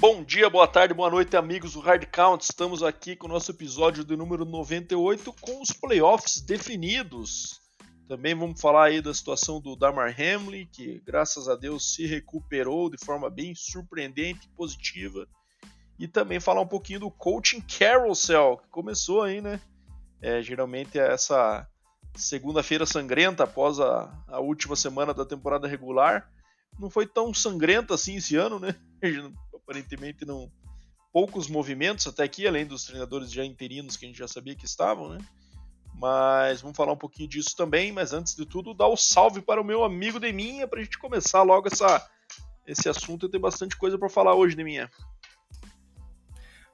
Bom dia, boa tarde, boa noite, amigos do Hard Count. Estamos aqui com o nosso episódio do número 98 com os playoffs definidos. Também vamos falar aí da situação do Damar Hamlin, que graças a Deus se recuperou de forma bem surpreendente e positiva. E também falar um pouquinho do coaching carousel, que começou aí, né? É, geralmente é essa segunda-feira sangrenta após a, a última semana da temporada regular. Não foi tão sangrenta assim esse ano, né? aparentemente não poucos movimentos até aqui, além dos treinadores já interinos que a gente já sabia que estavam, né? Mas vamos falar um pouquinho disso também, mas antes de tudo, dar o um salve para o meu amigo Deminha para a gente começar logo essa, esse assunto. Eu tenho bastante coisa para falar hoje, Deminha.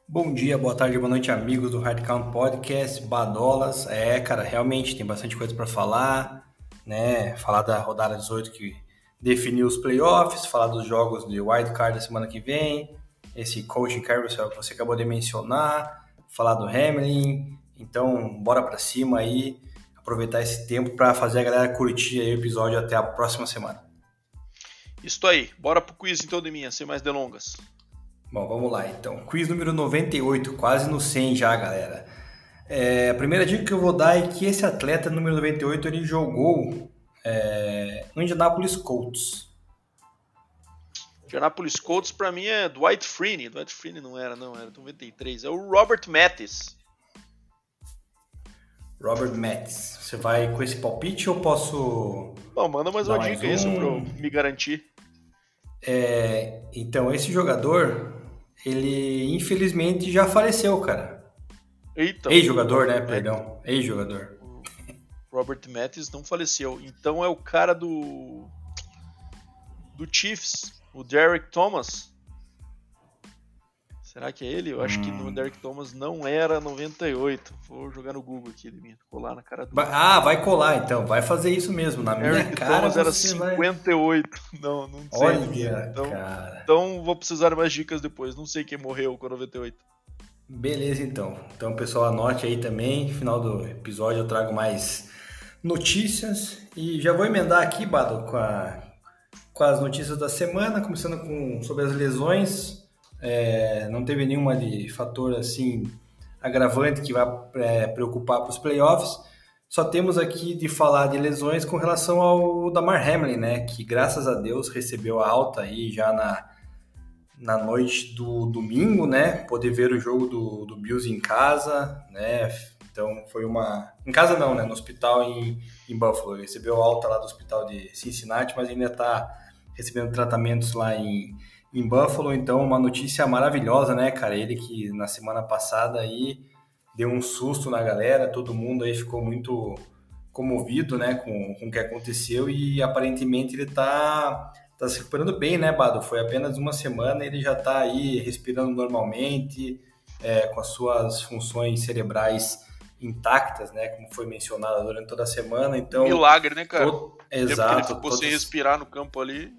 Bom dia, boa tarde, boa noite, amigos do Hard Count Podcast, Badolas. É, cara, realmente tem bastante coisa para falar, né? Falar da rodada 18 que definir os playoffs, falar dos jogos de wild card da semana que vem, esse coaching carousel que você acabou de mencionar, falar do Hamlin. Então, bora para cima aí, aproveitar esse tempo para fazer a galera curtir o episódio até a próxima semana. Isso aí, bora pro quiz então de minha, sem mais delongas. Bom, vamos lá então. Quiz número 98, quase no 100 já, galera. É, a primeira dica que eu vou dar é que esse atleta número 98 ele jogou é, no Indianapolis Colts. Indianapolis Colts para mim é Dwight Freeney. Dwight Freeney não era, não, era 93. É o Robert Mattis. Robert Mattis. Você vai com esse palpite ou posso. Bom, manda mais uma dica um... isso pra eu me garantir. É, então, esse jogador, ele infelizmente já faleceu, cara. Eita. Ex-jogador, né? Perdão. Ex-jogador. Robert Mattis não faleceu. Então é o cara do. do Chiefs, o Derek Thomas. Será que é ele? Eu acho hum. que no Derek Thomas não era 98. Vou jogar no Google aqui, de colar na cara do. Ah, vai colar então, vai fazer isso mesmo. Na minha Derek cara. Thomas era 58. Vai... Não, não sei. Olha, então, cara. então vou precisar de mais dicas depois. Não sei quem morreu com 98. Beleza, então. Então, pessoal, anote aí também. No final do episódio eu trago mais notícias e já vou emendar aqui, Bado, com, a, com as notícias da semana, começando com sobre as lesões. É, não teve nenhuma de fator assim agravante que vai é, preocupar para os playoffs. Só temos aqui de falar de lesões com relação ao Damar Hamlin, né? Que graças a Deus recebeu a alta aí já na, na noite do domingo, né? Poder ver o jogo do, do Bills em casa, né? Então foi uma. Em casa não, né? No hospital em, em Buffalo. Ele recebeu alta lá do hospital de Cincinnati, mas ainda está recebendo tratamentos lá em, em Buffalo. Então, uma notícia maravilhosa, né, cara? Ele que na semana passada aí deu um susto na galera, todo mundo aí ficou muito comovido, né, com, com o que aconteceu e aparentemente ele tá, tá se recuperando bem, né, Bado? Foi apenas uma semana, ele já tá aí respirando normalmente, é, com as suas funções cerebrais intactas, né? Como foi mencionado durante toda a semana. Então, Milagre, né, cara? Todo... Exato. Ele ficou sem respirar no campo ali.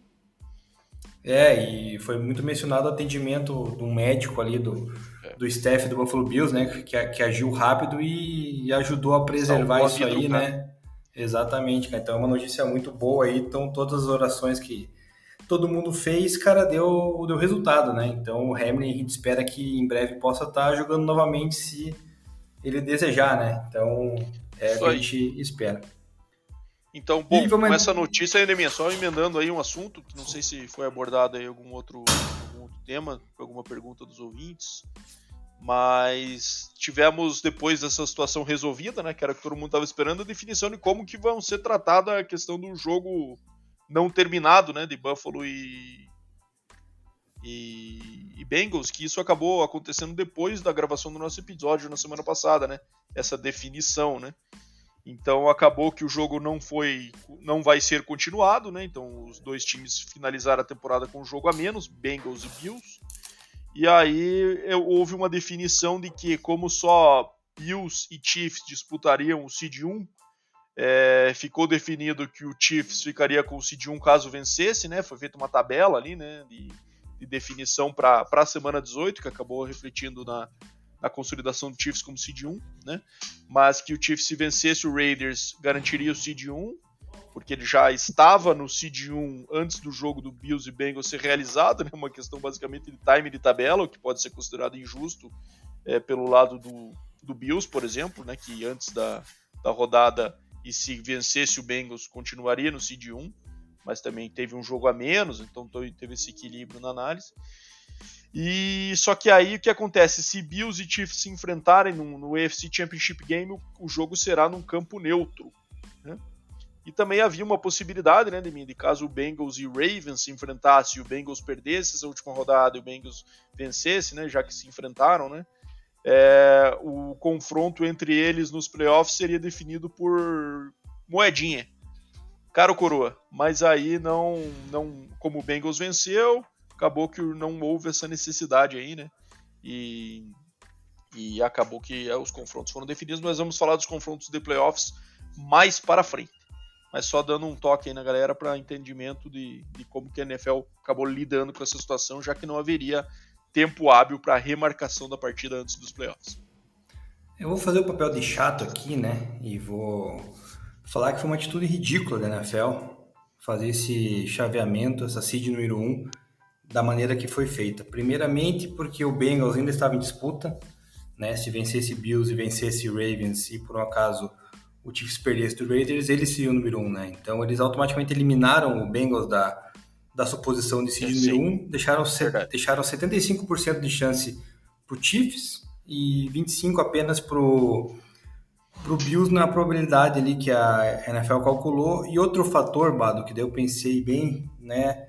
É, e foi muito mencionado o atendimento do médico ali, do, é. do staff do Buffalo Bills, né? Que, que agiu rápido e, ajudou a preservar isso aí, né? Exatamente, cara. Então é uma notícia muito boa aí. Então todas as orações que todo mundo fez, cara, deu, deu resultado, né? Então o Hamlin a gente espera que em breve possa estar jogando novamente se ele desejar, né? Então, é o que a gente espera. Então, bom, vamos... com essa notícia ainda minha, só emendando aí um assunto, que não sei se foi abordado aí algum outro, algum outro tema, alguma pergunta dos ouvintes, mas tivemos depois dessa situação resolvida, né, que era que todo mundo estava esperando, a definição de como que vão ser tratada a questão do jogo não terminado, né, de Buffalo e, e, e, Bengals, que isso acabou acontecendo depois da gravação do nosso episódio na semana passada, né? Essa definição, né? Então acabou que o jogo não foi, não vai ser continuado, né? Então os dois times finalizaram a temporada com um jogo a menos, Bengals e Bills. E aí houve uma definição de que como só Bills e Chiefs disputariam o seed 1, é, ficou definido que o Chiefs ficaria com o seed 1 caso vencesse, né? Foi feita uma tabela ali, né? De, de definição para a semana 18, que acabou refletindo na, na consolidação do Chiefs como seed 1, né? Mas que o Chiefs se vencesse o Raiders garantiria o seed 1 porque ele já estava no seed 1 antes do jogo do Bills e Bengals ser realizado, né? Uma questão basicamente de time de tabela, o que pode ser considerado injusto é, pelo lado do, do Bills, por exemplo, né? Que antes da, da rodada e se vencesse o Bengals continuaria no seed 1, mas também teve um jogo a menos, então teve esse equilíbrio na análise. E só que aí o que acontece? Se Bills e Chiefs se enfrentarem no, no AFC Championship Game, o, o, jogo será num campo neutro. Né? E também havia uma possibilidade, né, de, de caso o Bengals e Ravens se enfrentassem e o Bengals perdesse essa última rodada e o Bengals vencesse, né, já que se enfrentaram, né, é, o confronto entre eles nos playoffs seria definido por moedinha, cara ou coroa. Mas aí não, não, como o Bengals venceu, acabou que não houve essa necessidade aí, né? E, e acabou que é, os confrontos foram definidos. Mas vamos falar dos confrontos de playoffs mais para frente. Mas só dando um toque aí na galera para entendimento de, de como que a NFL acabou lidando com essa situação, já que não haveria tempo hábil para remarcação da partida antes dos playoffs. Eu vou fazer o papel de chato aqui, né? E vou falar que foi uma atitude ridícula da NFL fazer esse chaveamento, essa seed número 1 da maneira que foi feita. Primeiramente, porque o Bengals ainda estava em disputa, né? Se vencesse Bills e vencesse Ravens e por um acaso o Chiefs perdesse do Raiders, eles seriam o número um, né? Então eles automaticamente eliminaram o Bengals da, da suposição de seed número um, deixaram, deixaram 75% de chance pro Chiefs e 25 apenas pro pro Bills na probabilidade ali que a NFL calculou. E outro fator, Bado, que daí eu pensei bem, né?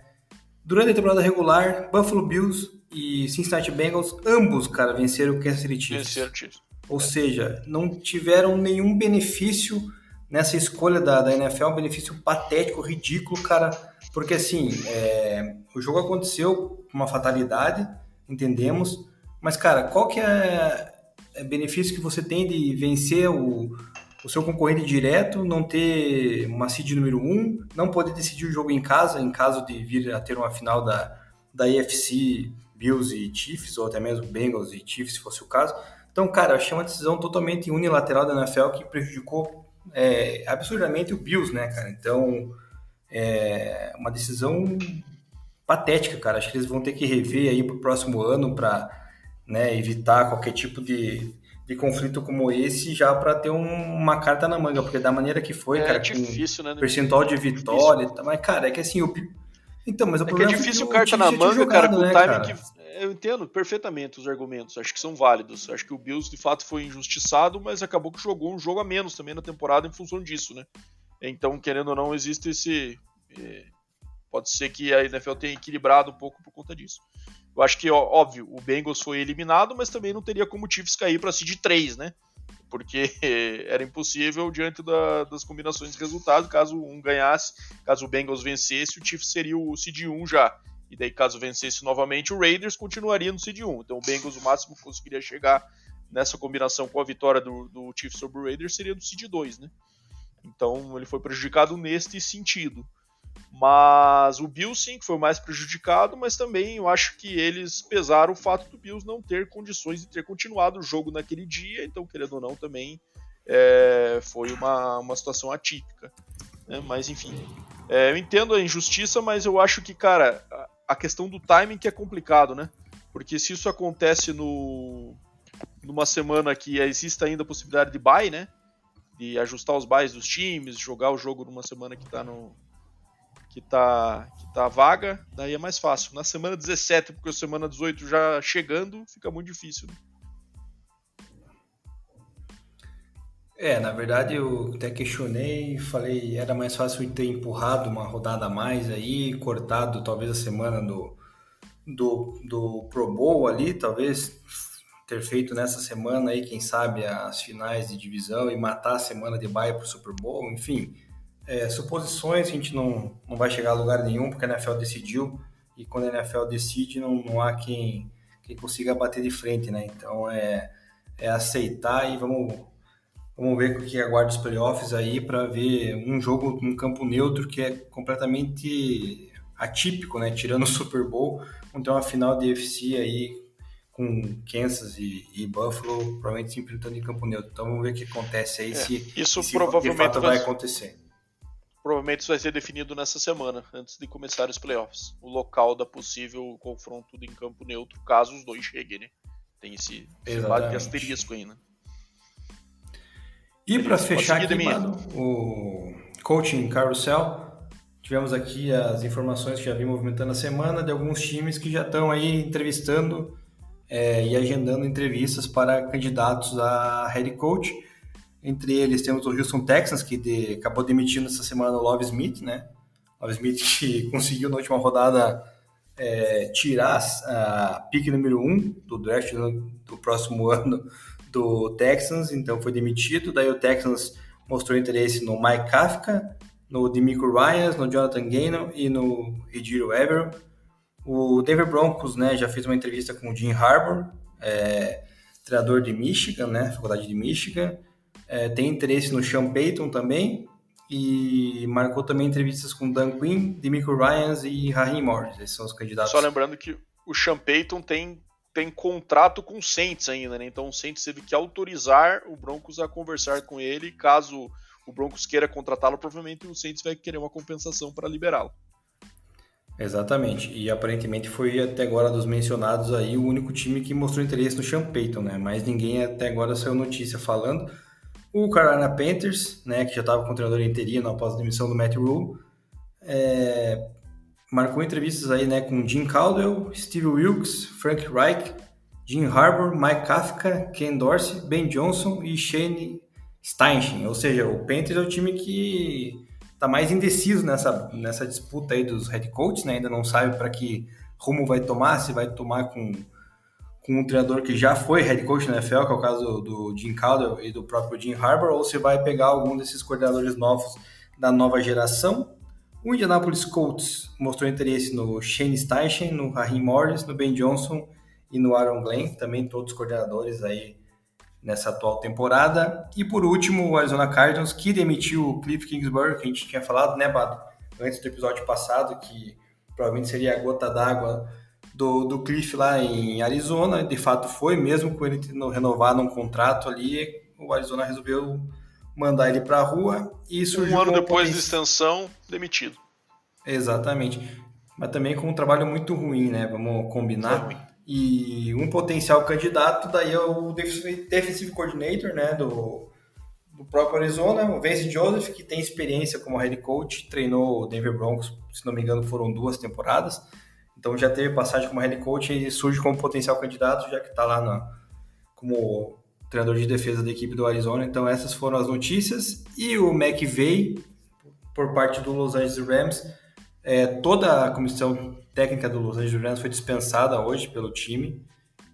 Durante a temporada regular, Buffalo Bills e Cincinnati Bengals, ambos, cara, venceram o Kansas City Chiefs. Venceram Chiefs. Ou seja, não tiveram nenhum benefício nessa escolha da, da NFL, um benefício patético, ridículo, cara. Porque assim, é, o jogo aconteceu uma fatalidade, entendemos. Mas, cara, qual que é o benefício que você tem de vencer o, o seu concorrente direto, não ter uma seed número 1, um, não poder decidir o jogo em casa, em caso de vir a ter uma final da, da AFC Bills e Chiefs, ou até mesmo Bengals e Chiefs, se fosse o caso. Então, cara, achei uma decisão totalmente unilateral da NFL que prejudicou é, absurdamente o Bills, né, cara? Então, é uma decisão patética, cara. Acho que eles vão ter que rever aí pro próximo ano para né, evitar qualquer tipo de de conflito como esse já para ter um, uma carta na manga, porque da maneira que foi, é, cara, difícil, com né? percentual de vitória, difícil. mas cara, é que assim, o então, mas o é problema que é difícil é que carta na manga, jogado, cara, com né, o time cara? que eu entendo perfeitamente os argumentos, acho que são válidos. Acho que o Bills de fato foi injustiçado, mas acabou que jogou um jogo a menos também na temporada em função disso, né? Então, querendo ou não, existe esse é, pode ser que a NFL tenha equilibrado um pouco por conta disso. Eu acho que, óbvio, o Bengals foi eliminado, mas também não teria como o Chiefs cair para seed 3, né? Porque era impossível diante da, das combinações de resultados. Caso um ganhasse, caso o Bengals vencesse, o Chiefs seria o seed 1 já. E daí, caso vencesse novamente, o Raiders continuaria no seed 1. Então, o Bengals, o máximo que conseguiria chegar nessa combinação com a vitória do, do Chiefs sobre o Raiders seria do seed 2, né? Então, ele foi prejudicado neste sentido. Mas o Bills sim, que foi o mais prejudicado, mas também eu acho que eles pesaram o fato do Bills não ter condições de ter continuado o jogo naquele dia, então, querendo ou não, também é, foi uma, uma situação atípica. Né? Mas enfim, é, eu entendo a injustiça, mas eu acho que, cara, a, questão do timing que é complicado, né? Porque se isso acontece no, numa semana que existe ainda a possibilidade de buy, né? De ajustar os buys dos times, jogar o jogo numa semana que está no, que tá, que tá vaga, daí é mais fácil. Na semana 17, porque a semana 18 já chegando, fica muito difícil. Né? É, na verdade eu até questionei, falei, era mais fácil ter empurrado uma rodada a mais aí, cortado talvez a semana do, do, do Pro Bowl ali, talvez ter feito nessa semana aí, quem sabe, as finais de divisão e matar a semana de baia pro Super Bowl, enfim é, suposições, a gente não, não vai chegar a lugar nenhum, porque a NFL decidiu, e quando a NFL decide, não, não há quem, quem consiga bater de frente, né? Então é, é aceitar e vamos, vamos ver o que aguarda os playoffs aí para ver um jogo num campo neutro que é completamente atípico, né? Tirando o Super Bowl, vamos ter uma final de UFC aí com Kansas e, e, Buffalo, provavelmente se enfrentando em campo neutro. Então vamos ver o que acontece aí, é, se isso se provavelmente de fato vai acontecer Provavelmente isso vai ser definido nessa semana, antes de começar os playoffs. O local da possível confronto em campo neutro, caso os dois cheguem, né? Tem esse, esse lado de asterisco aí, né? E para fechar aqui, mano, o coaching carousel, tivemos aqui as informações que já vim movimentando a semana de alguns times que já estão aí entrevistando é, e agendando entrevistas para candidatos a head coach. Entre eles temos o Houston Texans, que de, acabou demitindo essa semana o Love Smith, né? Love Smith que conseguiu na última rodada é, tirar a pick número 1 um do draft do, próximo ano do Texans, então foi demitido. Daí o Texans mostrou interesse no Mike Kafka, no Demico Ryans, no Jonathan Gannon e no Ejiro Evero. O Denver Broncos né, já fez uma entrevista com o Jim Harbour, é, treinador de Michigan, né, faculdade de Michigan. É, tem interesse no Sean Payton também e marcou também entrevistas com Dan Quinn, Demico Ryans e Raheem Morris. Esses são os candidatos. Só lembrando que o Sean Payton tem tem contrato com o Saints ainda, né? Então o Saints teve que autorizar o Broncos a conversar com ele. Caso o Broncos queira contratá-lo, provavelmente o Saints vai querer uma compensação para liberá-lo. Exatamente. E aparentemente foi até agora dos mencionados aí o único time que mostrou interesse no Sean Payton, né? Mas ninguém até agora saiu notícia falando. O Carolina Panthers, né, que já estava com o treinador interino após a demissão do Matt Rule, é, marcou entrevistas aí, né, com Jim Caldwell, Steve Wilkes, Frank Reich, Jim Harbour, Mike Kafka, Ken Dorsey, Ben Johnson e Shane Steinchen. Ou seja, o Panthers é o time que está mais indeciso nessa, nessa disputa aí dos head coaches, né? Ainda não sabe para que rumo vai tomar, se vai tomar com, com um treinador que já foi head coach na NFL, que é o caso do Jim Caldwell e do próprio Jim Harbour, ou se vai pegar algum desses coordenadores novos da nova geração. O Indianapolis Colts mostrou interesse no Shane Steichen, no Raheem Morris, no Ben Johnson e no Aaron Glenn, também todos coordenadores aí nessa atual temporada. E por último, o Arizona Cardinals, que demitiu o Cliff Kingsbury, que a gente tinha falado, né, Bado? Antes do episódio passado, que provavelmente seria a gota d'água do, do Cliff lá em Arizona. De fato foi, mesmo com ele tendo renovado um contrato ali, o Arizona resolveu mandar ele para a rua e surgiu um ano depois de extensão demitido. Exatamente. Mas também com um trabalho muito ruim né? Vamos combinar. E um potencial candidato daí é o defensive coordinator né do, do próprio Arizona o Vance Joseph que tem experiência como head coach treinou o Denver Broncos se não me engano foram duas temporadas então já teve passagem como head coach e surge como potencial candidato já que está lá na, como treinador de defesa da equipe do Arizona. Então essas foram as notícias. E o McVay, por parte do Los Angeles Rams, é, toda a comissão técnica do Los Angeles Rams foi dispensada hoje pelo time.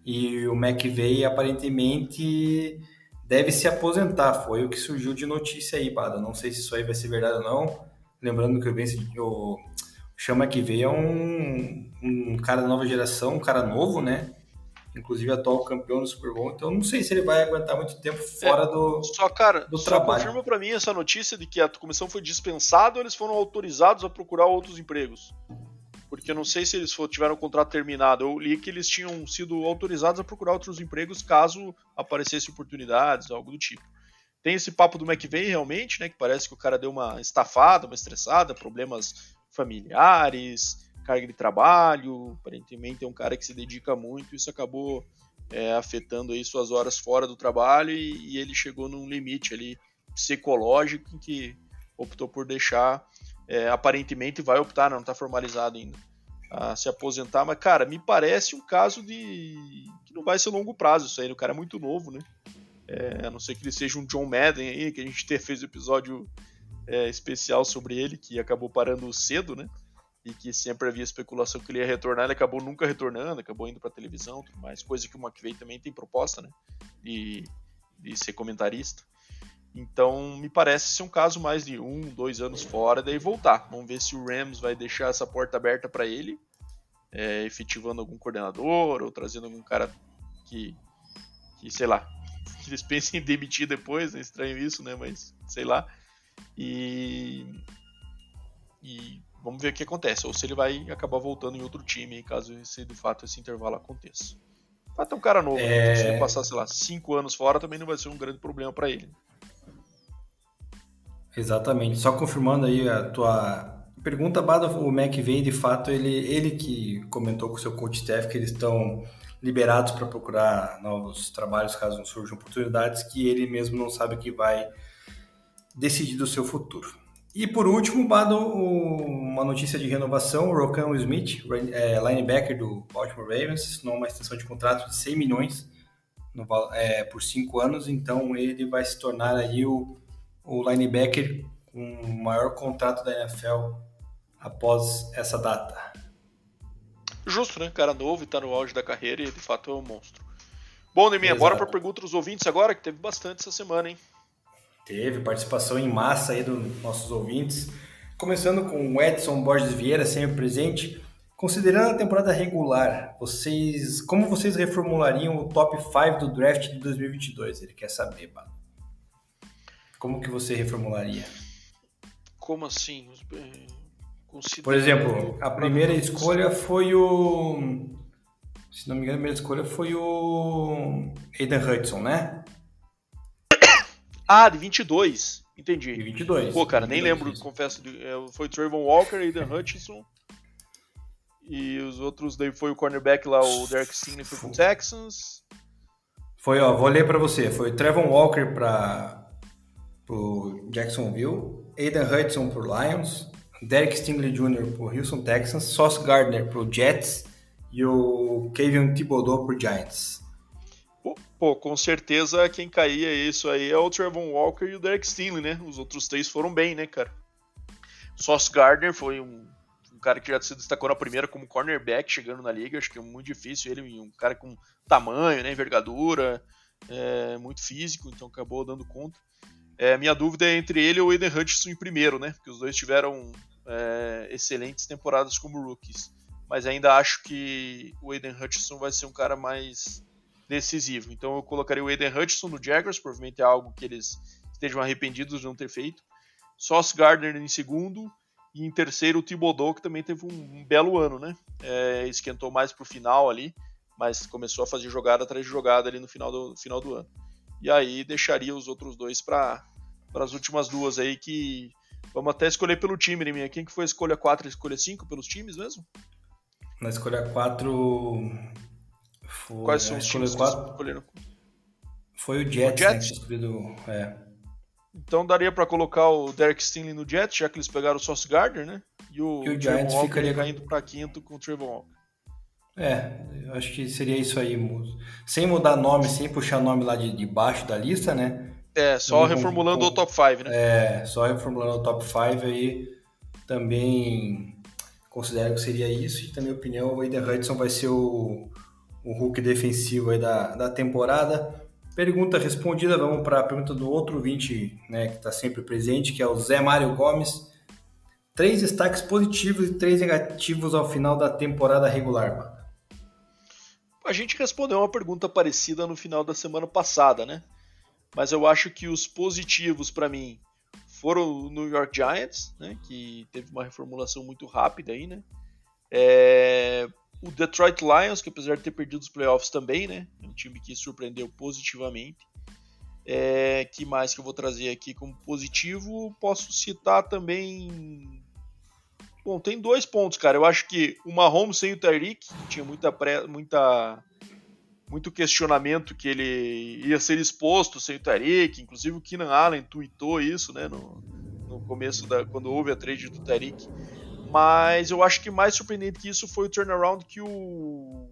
E o McVay aparentemente deve se aposentar. Foi o que surgiu de notícia aí, Bada. Não sei se isso aí vai ser verdade ou não. Lembrando que o, Vince, o Chama McVay é um, um cara da nova geração, um cara novo, né? inclusive atual campeão do Super Bowl. Então não sei se ele vai aguentar muito tempo fora é, do Só cara, do só trabalho. confirma para mim essa notícia de que a comissão foi dispensada ou eles foram autorizados a procurar outros empregos. Porque eu não sei se eles tiveram o contrato terminado. Eu li que eles tinham sido autorizados a procurar outros empregos caso aparecesse oportunidades, algo do tipo. Tem esse papo do McVeigh realmente, né? Que parece que o cara deu uma estafada, uma estressada, problemas familiares, carga de trabalho, aparentemente é um cara que se dedica muito, isso acabou é, afetando aí suas horas fora do trabalho e, e, ele chegou num limite ali psicológico em que optou por deixar, é, aparentemente vai optar, não está formalizado ainda, a se aposentar, mas cara, me parece um caso de que não vai ser longo prazo isso aí, o cara é muito novo, né? É, a não ser que ele seja um John Madden aí, que a gente fez um episódio é, especial sobre ele, que acabou parando cedo, né? e que sempre havia especulação que ele ia retornar, ele acabou nunca retornando, acabou indo para televisão, tudo mais, coisa que o McVeigh também tem proposta, né, de, de ser comentarista. Então, me parece ser um caso mais de um, dois anos fora, daí voltar. Vamos ver se o Rams vai deixar essa porta aberta para ele, é, efetivando algum coordenador ou trazendo algum cara que, que sei lá, que eles pensem em demitir depois, é estranho isso, né? Mas sei lá. E, e Vamos ver o que acontece, ou se ele vai acabar voltando em outro time, caso esse, de fato esse intervalo aconteça. Vai ter um cara novo, né? é... né? se ele passar, sei lá, cinco anos fora, também não vai ser um grande problema para ele. Exatamente. Só confirmando aí a tua pergunta, Bada, o McVeigh, de fato, ele, ele que comentou com o seu coach staff que eles estão liberados para procurar novos trabalhos caso não surjam oportunidades que ele mesmo não sabe que vai decidir do seu futuro. E por último, Bado, uma notícia de renovação, o Rokan Smith, é, linebacker do Baltimore Ravens, numa extensão de contrato de 100 milhões no, é, por 5 anos, então ele vai se tornar aí o, o linebacker com o maior contrato da NFL após essa data. Justo, né? Cara novo e tá no auge da carreira e de fato é um monstro. Bom, Neminha, bora para pergunta dos ouvintes agora, que teve bastante essa semana, hein? Teve participação em massa aí dos nossos ouvintes. Começando com o Edson Borges Vieira, sempre presente. Considerando a temporada regular, vocês, como vocês reformulariam o top 5 do draft de 2022? Ele quer saber, mano. Como que você reformularia? Como assim? Por exemplo, a primeira escolha foi o. Se não me engano, a primeira escolha foi o Aiden Hudson, né? Ah, de 22. Entendi. De 22. Pô, cara, nem lembro, isso. confesso. De, é, foi Trayvon Walker, Aiden Hutchinson. E os outros daí foi o cornerback lá, o Derek Stingley foi pro Texans. Foi, ó, vou ler para você. Foi Trevon Walker para pro Jacksonville, Aiden Hudson pro Lions, Derek Stingley Jr. pro Houston Texans, Sauce Gardner pro Jets e o Kevin Thibodeau pro Giants. Pô, com certeza quem caía isso aí é o Trevon Walker e o Derek Stingley, né? Os outros três foram bem, né, cara? Sauce Gardner foi um, um, cara que já se destacou na primeira como cornerback chegando na liga. Acho que é muito difícil ele, um cara com tamanho, né, envergadura, é, muito físico, então acabou dando conta. É, minha dúvida é entre ele e o Aiden Hutchinson em primeiro, né? Porque os dois tiveram é, excelentes temporadas como rookies. Mas ainda acho que o Aiden Hutchinson vai ser um cara mais decisivo. Então eu colocaria o Aiden Hutchinson no Jaguars, provavelmente é algo que eles estejam arrependidos de não ter feito. Sauce Gardner em segundo. E em terceiro o Thibodeau, que também teve um, um belo ano, né? É, esquentou mais pro final ali, mas começou a fazer jogada atrás de jogada ali no final do, final do ano. E aí deixaria os outros dois para as últimas duas aí que vamos até escolher pelo time, né, Quem que foi a escolha 4 e a escolha 5 pelos times mesmo? Na escolha 4 foi, Quais são os times quatro... escolheram? Foi o Jets, o Jets? Né, escolhido, é. Então daria para colocar o Derek Stingley no Jets, já que eles pegaram o Sauce Gardner, né? E o, e o Giants Walker ficaria caindo para quinto com o Trevor Walker. É, eu acho que seria isso aí, sem mudar nome, sem puxar nome lá de, de baixo da lista, né? É, só reformulando com, o top 5, né? É, só reformulando o top 5 aí também considero que seria isso. E, na minha opinião, o Aiden Hudson vai ser o, o Hulk defensivo aí da, da temporada. Pergunta respondida, vamos para a pergunta do outro 20, né, que está sempre presente, que é o Zé Mário Gomes. Três destaques positivos e três negativos ao final da temporada regular. A gente respondeu uma pergunta parecida no final da semana passada, né? Mas eu acho que os positivos para mim foram o New York Giants, né, que teve uma reformulação muito rápida aí, né? É, o Detroit Lions, que apesar de ter perdido os playoffs também, né? É um time que surpreendeu positivamente. É, que mais que eu vou trazer aqui como positivo? Posso citar também. Bom, tem dois pontos, cara. Eu acho que o Mahomes sem o Tyreek, tinha muita, pré, muita muito questionamento que ele ia ser exposto sem o Tyreek. Inclusive o Keenan Allen tweetou isso, né? No, no começo da quando houve a trade do Tyreek. Mas eu acho que mais surpreendente que isso foi o turnaround que o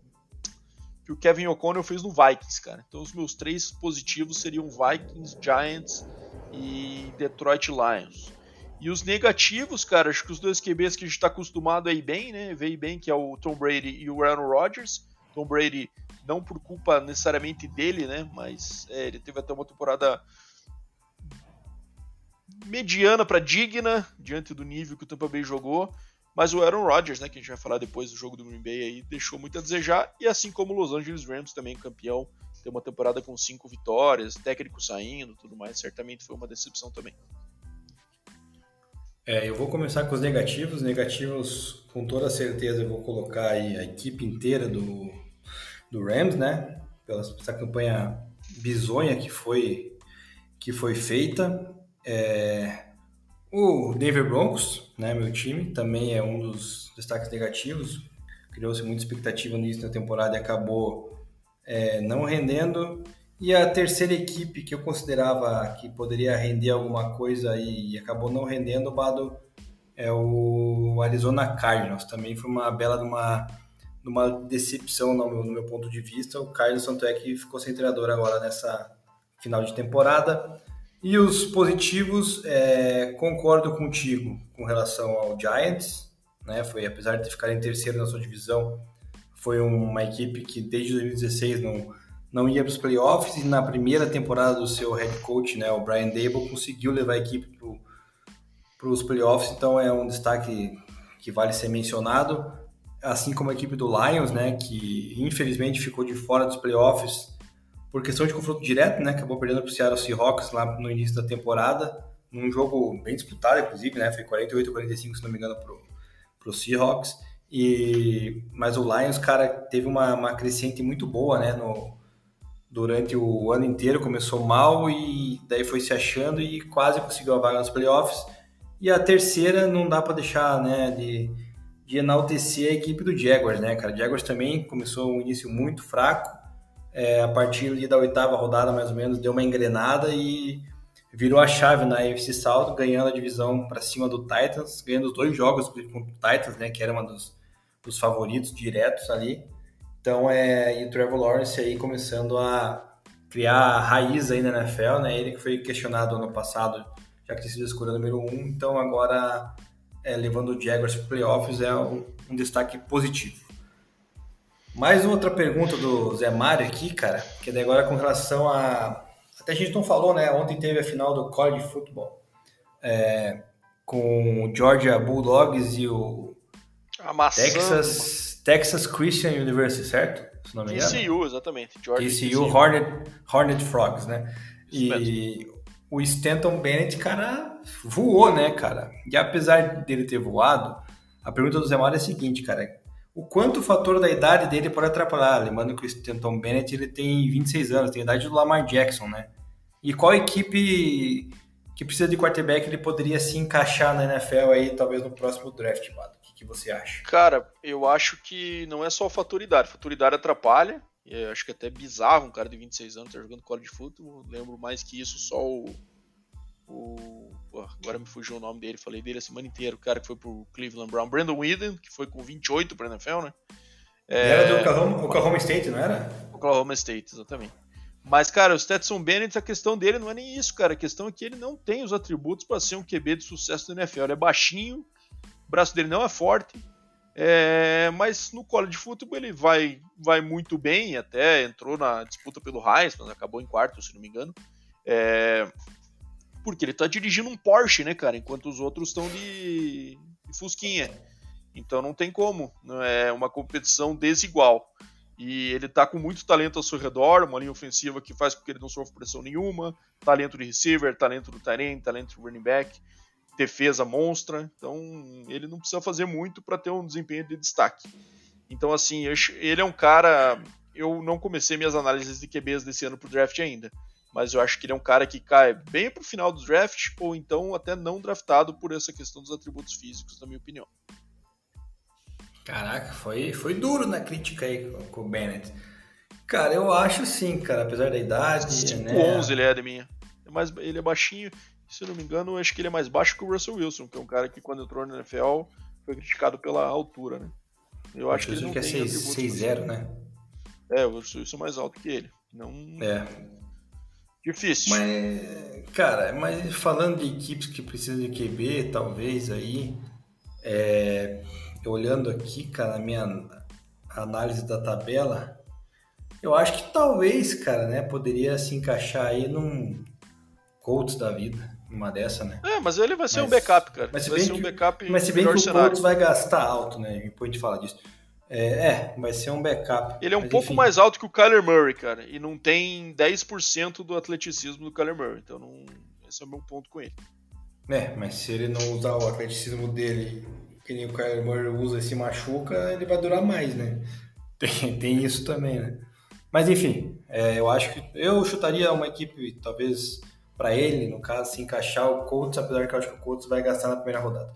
que o Kevin O'Connell fez no Vikings, cara. Então os meus três positivos seriam Vikings, Giants e Detroit Lions. E os negativos, cara, acho que os dois QBs que a gente está acostumado a ir bem, né? Veio bem, que é o Tom Brady e o Aaron Rodgers. Tom Brady não por culpa necessariamente dele, né? Mas é, ele teve até uma temporada mediana para digna diante do nível que o Tampa Bay jogou. Mas o Aaron Rodgers, né, que a gente vai falar depois do jogo do Green Bay aí, deixou muito a desejar. E assim como o Los Angeles Rams, também campeão, tem uma temporada com cinco vitórias, técnico saindo, tudo mais, certamente foi uma decepção também. É, eu vou começar com os negativos. Negativos, com toda certeza, eu vou colocar aí a equipe inteira do, do Rams, né? Pela essa campanha bizonha que foi, que foi feita. É, O Denver Broncos, né, meu time, também é um dos destaques negativos. Criou-se muita expectativa no início da temporada e acabou é, não rendendo. E a terceira equipe que eu considerava que poderia render alguma coisa e, e acabou não rendendo, Bado, é o Arizona Cardinals. Também foi uma bela de uma, de uma decepção no meu, no meu ponto de vista. O Cardinals, tanto é que ficou sem treinador agora nessa final de temporada. E os positivos, é, concordo contigo com relação ao Giants, né? Foi apesar de ficar em terceiro na sua divisão, foi uma equipe que desde 2016 não não ia para os playoffs. E na primeira temporada do seu head coach, né, o Brian Dable, conseguiu levar a equipe para os playoffs, então é um destaque que vale ser mencionado, assim como a equipe do Lions, né, que infelizmente ficou de fora dos playoffs por questão de confronto direto, né? Acabou perdendo para o Seattle Seahawks lá no início da temporada, num jogo bem disputado, inclusive, né? Foi 48 a 45, se não me engano, para o Seahawks. E, mas o Lions, cara, teve uma, uma crescente muito boa, né? No, durante o ano inteiro, começou mal e daí foi se achando e quase conseguiu a vaga nos playoffs. E a terceira não dá para deixar, né, de, de enaltecer a equipe do Jaguars, né, cara? O Jaguars também começou um início muito fraco, é, a partir da oitava rodada, mais ou menos, deu uma engrenada e virou a chave na AFC South, ganhando a divisão para cima do Titans, ganhando os dois jogos com o Titans, né, que era um dos, dos favoritos diretos ali. Então, é, e o Trevor Lawrence aí começando a criar raiz aí na NFL, né, ele que foi questionado ano passado, já que tinha sido a escolha número um, então agora é, levando o Jaguars para playoffs é um, um destaque positivo. Mais outra pergunta do Zé Mário aqui, cara, que é agora com relação a. Até a gente não falou, né? Ontem teve a final do College Football é, com o Georgia Bulldogs e o Texas, Texas Christian University, certo? Se não me engano. TCU, exatamente. Georgia TCU, TCU. Hornet, Hornet Frogs, né? E o Stanton Bennett, cara, voou, né, cara? E apesar dele ter voado, a pergunta do Zé Mário é a seguinte, cara o quanto o fator da idade dele pode atrapalhar. Lembrando que o Stanton Bennett ele tem 26 anos, tem a idade do Lamar Jackson, né? E qual equipe que precisa de quarterback ele poderia se encaixar na NFL aí, talvez no próximo draft, Mado? O que, que, você acha? Cara, eu acho que não é só o fator idade. Fator idade atrapalha. Eu acho que é até bizarro um cara de 26 anos estar tá jogando college football. Lembro mais que isso só o pô, agora me fugiu o nome dele, falei dele a semana inteira, o cara que foi pro Cleveland Brown, Brandon Whedon, que foi com 28 para NFL, né? É... Era do Oklahoma, Oklahoma State, não era? Oklahoma State, exatamente. Mas, cara, o Stetson Bennett, a questão dele não é nem isso, cara. A questão é que ele não tem os atributos para ser um QB de sucesso do NFL. Ele é baixinho, o braço dele não é forte, é... mas no college de futebol ele vai, vai muito bem, até entrou na disputa pelo Heisman, acabou em quarto, se não me engano. É... Porque ele tá dirigindo um Porsche, né, cara? Enquanto os outros estão de, de Fusquinha. Então não tem como. É uma competição desigual. E ele tá com muito talento ao seu redor, uma linha ofensiva que faz com que ele não sofra pressão nenhuma, talento de receiver, talento do Tyrene, talento do running back, defesa monstra. Então ele não precisa fazer muito para ter um desempenho de destaque. Então assim, ele é um cara. Eu não comecei minhas análises de QBs desse ano pro draft ainda mas eu acho que ele é um cara que cai bem pro final do draft, ou então até não draftado por essa questão dos atributos físicos, na minha opinião. Caraca, foi, foi duro na crítica aí com o Bennett. Cara, eu acho sim, cara, apesar da idade. 5'11 né? ele é de minha. É mais, ele é baixinho, se eu não me engano, acho que ele é mais baixo que o Russell Wilson, que é um cara que quando entrou na NFL foi criticado pela altura, né? Eu acho que ele não que é 6-0, né? É, o Russell Wilson é mais alto que ele. Não... É, Difícil. Mas, cara, mas falando de equipes que precisam de QB, talvez aí, é, olhando aqui, cara, a minha análise da tabela, eu acho que talvez, cara, né, poderia se encaixar aí num Colts da vida, numa dessa, né? É, mas ele vai ser mas, um backup, cara. Mas se vai bem ser um backup Mas se bem que o cenário. Colts vai gastar alto, né? Depois a gente fala disso. É, é, vai ser um backup. Ele é um pouco enfim. mais alto que o Kyler Murray, cara, e não tem 10% do atleticismo do Kyler Murray, então não, esse é o meu ponto com ele. É, mas se ele não usar o atleticismo dele, que nem o Kyler Murray usa e se machuca, ele vai durar mais, né? Tem, tem isso também, né? Mas enfim, é, eu acho que eu chutaria uma equipe talvez para ele, no caso, se encaixar o Colts, apesar que eu acho que o Colts vai gastar na primeira rodada.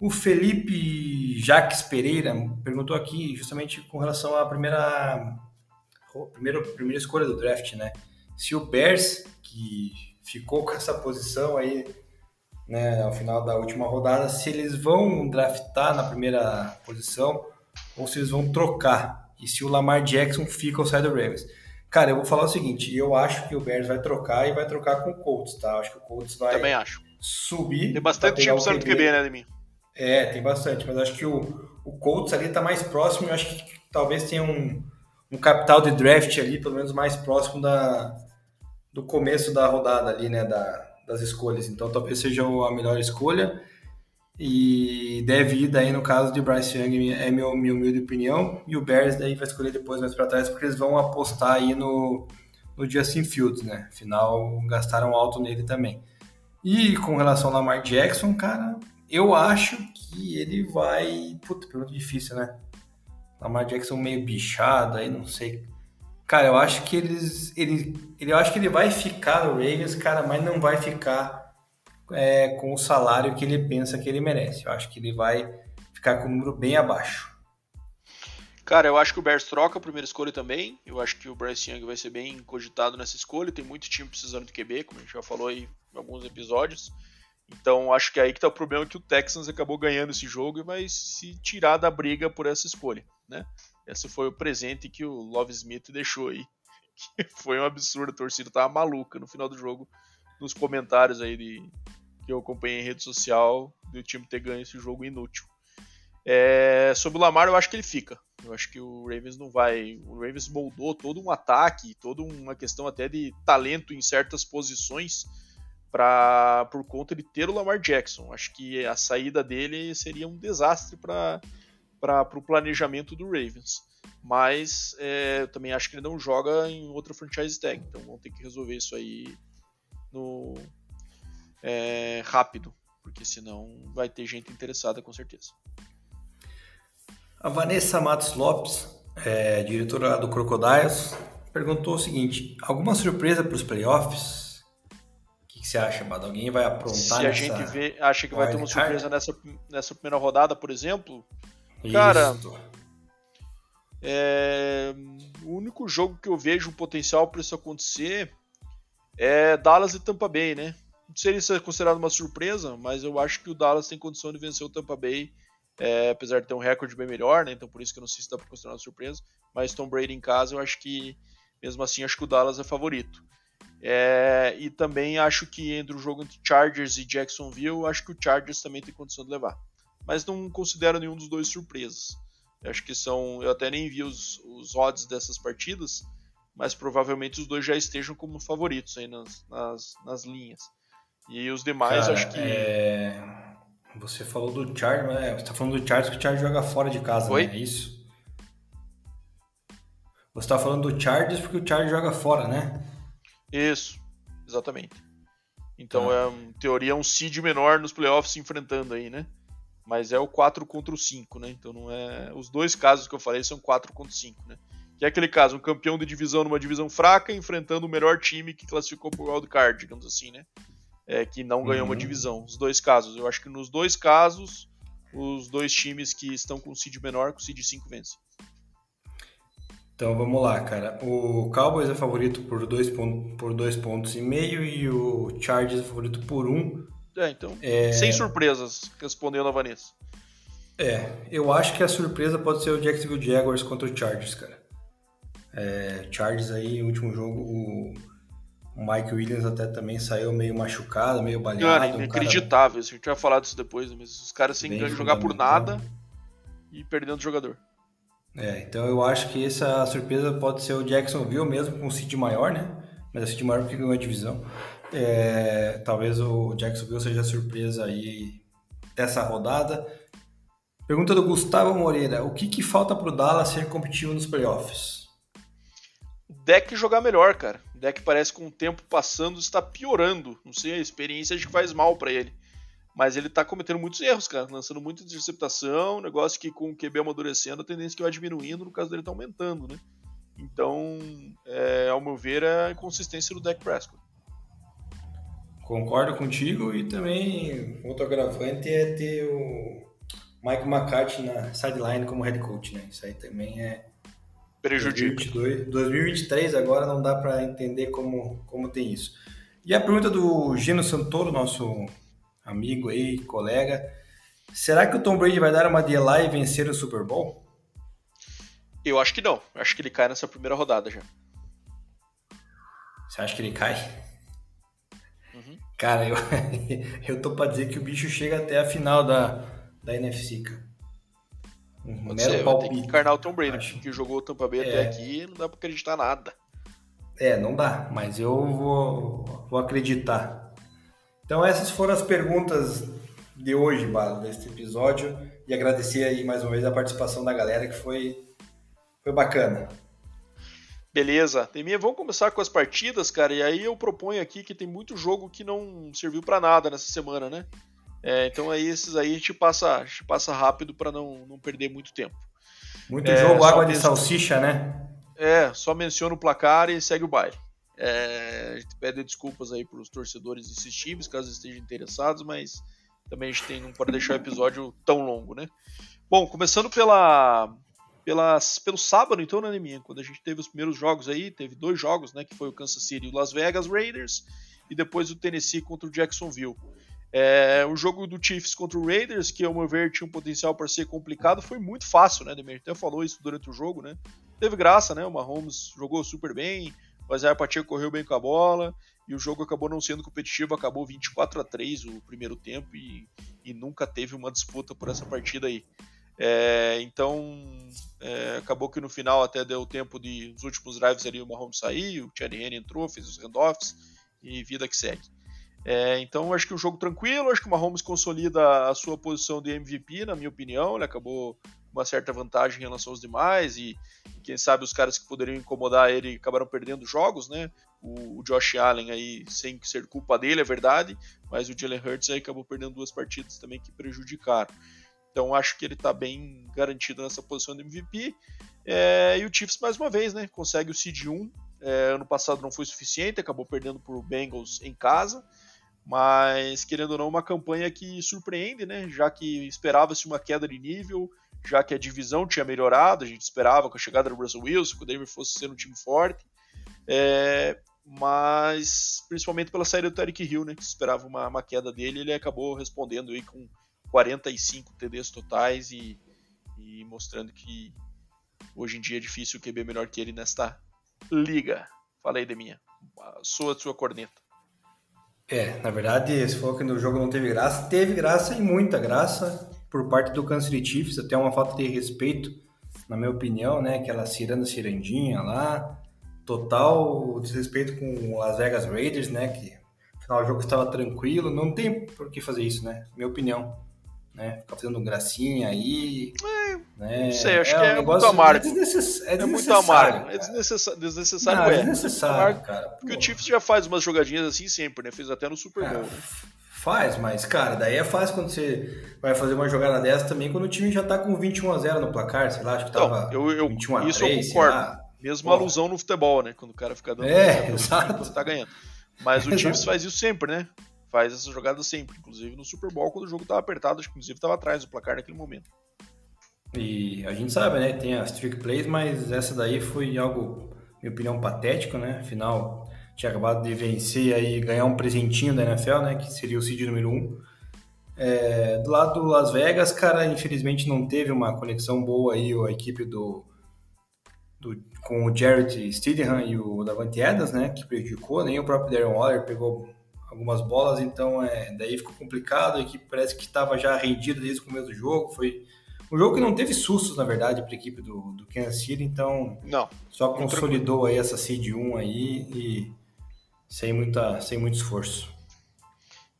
O Felipe Jaques Pereira perguntou aqui justamente com relação à primeira, primeira, primeira escolha do draft, né? Se o Bears, que ficou com essa posição aí né, ao final da última rodada, se eles vão draftar na primeira posição ou se eles vão trocar. E se o Lamar Jackson fica ao sai do Ravens. Cara, eu vou falar o seguinte, eu acho que o Bears vai trocar e vai trocar com o Colts, tá? Acho que o Colts vai Também acho. subir. Tem bastante time precisando do QB, né, de mim? É, tem bastante, mas acho que o, o Colts ali tá mais próximo, eu acho que talvez tenha um, um capital de draft ali, pelo menos mais próximo da, do começo da rodada ali, né, da, das escolhas. Então talvez seja a melhor escolha. E deve ir daí no caso de Bryce Young, é minha, minha humilde opinião. E o Bears daí vai escolher depois mais para trás, porque eles vão apostar aí no, no Justin Fields, né? Afinal, gastaram alto nele também. E com relação ao Lamar Jackson, cara, eu acho que ele vai. Puta, pergunta difícil, né? Lamar Jackson meio bichado, aí não sei. Cara, eu acho que eles. Ele, ele, eu acho que ele vai ficar no Ravens, cara, mas não vai ficar é, com o salário que ele pensa que ele merece. Eu acho que ele vai ficar com um número bem abaixo. Cara, eu acho que o Bears troca a primeira escolha também. Eu acho que o Bryce Young vai ser bem cogitado nessa escolha. Tem muito time precisando de QB, como a gente já falou aí em alguns episódios. Então acho que é aí que tá o problema que o Texans acabou ganhando esse jogo e vai se tirar da briga por essa escolha, né? Esse foi o presente que o Love Smith deixou aí. Que foi um absurdo, a torcida tava maluca no final do jogo, nos comentários aí de, que eu acompanhei em rede social, do time ter ganho esse jogo inútil. É, sobre o Lamar, eu acho que ele fica. Eu acho que o Ravens não vai. O Ravens moldou todo um ataque, toda uma questão até de talento em certas posições para por conta de ter o Lamar Jackson. Acho que a saída dele seria um desastre para o planejamento do Ravens. Mas é, eu também acho que ele não joga em outra franchise tag, então vão ter que resolver isso aí no é, rápido, porque senão vai ter gente interessada com certeza. A Vanessa Matos Lopes, é, diretora do Crocodiles, perguntou o seguinte: alguma surpresa para os playoffs? Que, que você acha, Bado? Alguém vai aprontar Se a gente vê, acha que vai ter uma surpresa nessa, nessa primeira rodada, por exemplo, Isso. cara, é, o único jogo que eu vejo um potencial para isso acontecer é Dallas e Tampa Bay, né? Não sei se é considerado uma surpresa, mas eu acho que o Dallas tem condição de vencer o Tampa Bay, é, apesar de ter um recorde bem melhor, né? Então por isso que eu não sei se dá para considerar uma surpresa. Mas Tom Brady em casa, eu acho que mesmo assim acho que o Dallas é favorito. É, e também acho que entre o jogo entre Chargers e Jacksonville, acho que o Chargers também tem condição de levar. Mas não considero nenhum dos dois surpresas. Eu acho que são. Eu até nem vi os, os odds dessas partidas, mas provavelmente os dois já estejam como favoritos aí nas, nas, nas linhas. E os demais, Cara, acho que. É... Você falou do Chargers, né? Você tá falando do Chargers que o Chargers joga fora de casa, Oi? né? É isso? Você tá falando do Chargers porque o Chargers joga fora, né? Isso, exatamente. Então, tá. é, em teoria, é um seed menor nos playoffs se enfrentando aí, né? Mas é o 4 contra o 5, né? Então não é. Os dois casos que eu falei são 4 contra 5, né? Que é aquele caso, um campeão de divisão numa divisão fraca enfrentando o melhor time que classificou pro wildcard, digamos assim, né? É, que não ganhou uhum. uma divisão. Os dois casos. Eu acho que nos dois casos, os dois times que estão com seed menor, com seed 5 vencem. Então vamos lá, cara. O Cowboys é favorito por dois, pontos, por dois pontos e meio e o Chargers é favorito por um. É, então. É... Sem surpresas, respondendo a Vanessa. É, eu acho que a surpresa pode ser o Jacksonville Jaguars contra o Chargers, cara. É, Chargers aí, no último jogo, o, Mike Williams até também saiu meio machucado, meio baleado. Cara, inacreditável. Um cara... A gente vai falar disso depois, mas os caras sem jogar por nada e perdendo o jogador. É, então eu acho que essa surpresa pode ser o Jacksonville mesmo com o seed maior, né? Mas o seed maior porque ganhou a divisão. É, talvez o Jacksonville seja a surpresa aí dessa rodada. Pergunta do Gustavo Moreira: o que, que falta para o Dallas ser competitivo nos playoffs? Deck jogar melhor, cara. Deck parece com o tempo passando está piorando. Não sei, a experiência acho que faz mal para ele. Mas ele tá cometendo muitos erros, cara, lançando muita interceptação, negócio que com o QB amadurecendo, a tendência é que vai diminuindo, no caso dele tá aumentando, né? Então, é, ao meu ver, é a consistência do Dak Prescott. Concordo contigo e também outro agravante é ter o Mike McCarthy na sideline como head coach, né? Isso aí também é prejudica. 2022, 2023 agora não dá para entender como, como tem isso. E a pergunta do Gino Santoro, nosso amigo aí, colega, será que o Tom Brady vai dar uma de lá e vencer o Super Bowl? Eu acho que não. Acho que ele cai nessa primeira rodada já. Você acha que ele cai? Uhum. Cara, eu, eu tô pra dizer que o bicho chega até a final da, da NFC, cara. Um Pode mero ser, palpite. Tem que encarnar o Tom Brady, acho. que jogou o Tampa Bay é... até aqui não dá pra acreditar nada. É, não dá, mas eu vou, vou acreditar. Então essas foram as perguntas de hoje, Balo, desse episódio. E agradecer aí mais uma vez a participação da galera, que foi, foi bacana. Beleza. Teminha, vamos começar com as partidas, cara. E aí eu proponho aqui que tem muito jogo que não serviu para nada nessa semana, né? É, então aí esses aí a gente passa, a gente passa rápido para não, não perder muito tempo. Muito é, jogo água de salsicha, né? É, só menciona o placar e segue o baile. É, a gente pede desculpas aí para os torcedores desses times, caso estejam interessados, mas também a gente tem, não pode deixar o episódio tão longo, né? Bom, começando pela pelas, pelo sábado, então, né, Neminha? Quando a gente teve os primeiros jogos aí, teve dois jogos, né? Que foi o Kansas City e o Las Vegas Raiders, e depois o Tennessee contra o Jacksonville. É, o jogo do Chiefs contra o Raiders, que ao meu ver tinha um potencial para ser complicado, foi muito fácil, né, Demir? Até falou isso durante o jogo, né? Teve graça, né? O Mahomes jogou super bem, o Isaiah Pacheco correu bem com a bola, e o jogo acabou não sendo competitivo, acabou 24 a 3 o primeiro tempo, e, e nunca teve uma disputa por essa partida aí. É, então, é, acabou que no final até deu tempo de os últimos drives ali o Mahomes sair, o Thierry Henry entrou, fez os handoffs e vida que segue. É, então, acho que um jogo tranquilo, acho que o Mahomes consolida a sua posição de MVP, na minha opinião, ele acabou uma certa vantagem em relação aos demais e quem sabe os caras que poderiam incomodar ele acabaram perdendo jogos, né? O, o Josh Allen aí, sem ser culpa dele, é verdade, mas o Jalen Hurts aí acabou perdendo duas partidas também que prejudicaram. Então acho que ele está bem garantido nessa posição de MVP. É, e o Chiefs, mais uma vez, né, consegue o seed 1. É, ano passado não foi suficiente, acabou perdendo para o Bengals em casa. Mas, querendo ou não, uma campanha que surpreende, né? Já que esperava-se uma queda de nível, já que a divisão tinha melhorado, a gente esperava com a chegada do Russell Wilson, que o Denver fosse ser um time forte. É, mas, principalmente pela saída do Tarek Hill, né? Que esperava uma, uma queda dele, ele acabou respondendo aí com 45 TDs totais e, e mostrando que hoje em dia é difícil o QB melhor que ele nesta liga. Falei de minha. Sua sua corneta. É, na verdade, se falou que no jogo não teve graça, teve graça e muita graça por parte do Kansas City Chiefs, até uma falta de respeito, na minha opinião, né? Aquela ciranda cirandinha lá, total desrespeito com o Las Vegas Raiders, né? Que afinal o jogo estava tranquilo, não tem por que fazer isso, né? Minha opinião né? Ficar fazendo gracinha aí. É, né? Não sei, acho é, que é, um muito amargo. É, desnecess... é, é muito amargo. É desnecessário. Desnecessário, não, é. desnecessário, cara. Porque o Chiefs já faz umas jogadinhas assim sempre, né? Fez até no Super Bowl. Faz, mas, cara, daí é fácil quando você vai fazer uma jogada dessa também, quando o time já tá com 21 a 0 no placar, sei lá, acho que tava então, eu, eu, 21 a isso 3, eu concordo. Mesmo alusão no futebol, né? Quando o cara fica dando é, exato. quando tá ganhando. Mas o Chiefs faz isso sempre, né? faz essa jogada sempre, inclusive no Super Bowl, quando o jogo estava apertado, acho que inclusive estava atrás do placar naquele momento. E a gente sabe, né? Tem as trick plays, mas essa daí foi algo, minha opinião, patético, né? Afinal, tinha acabado de vencer aí, ganhar um presentinho da NFL, né? Que seria o seed número 1. Um. É, do lado do Las Vegas, cara, infelizmente não teve uma conexão boa aí a equipe do, do com o Jarrett Stidham e o Davante Adams, né? Que prejudicou, nem o próprio Darren Waller pegou algumas bolas, então é, daí ficou complicado. A equipe parece que estava já rendida desde o começo do jogo. Foi um jogo que não teve sustos, na verdade, para a equipe do, do Kansas City, então não, só consolidou aí essa seed 1 aí e sem, muita, sem muito esforço.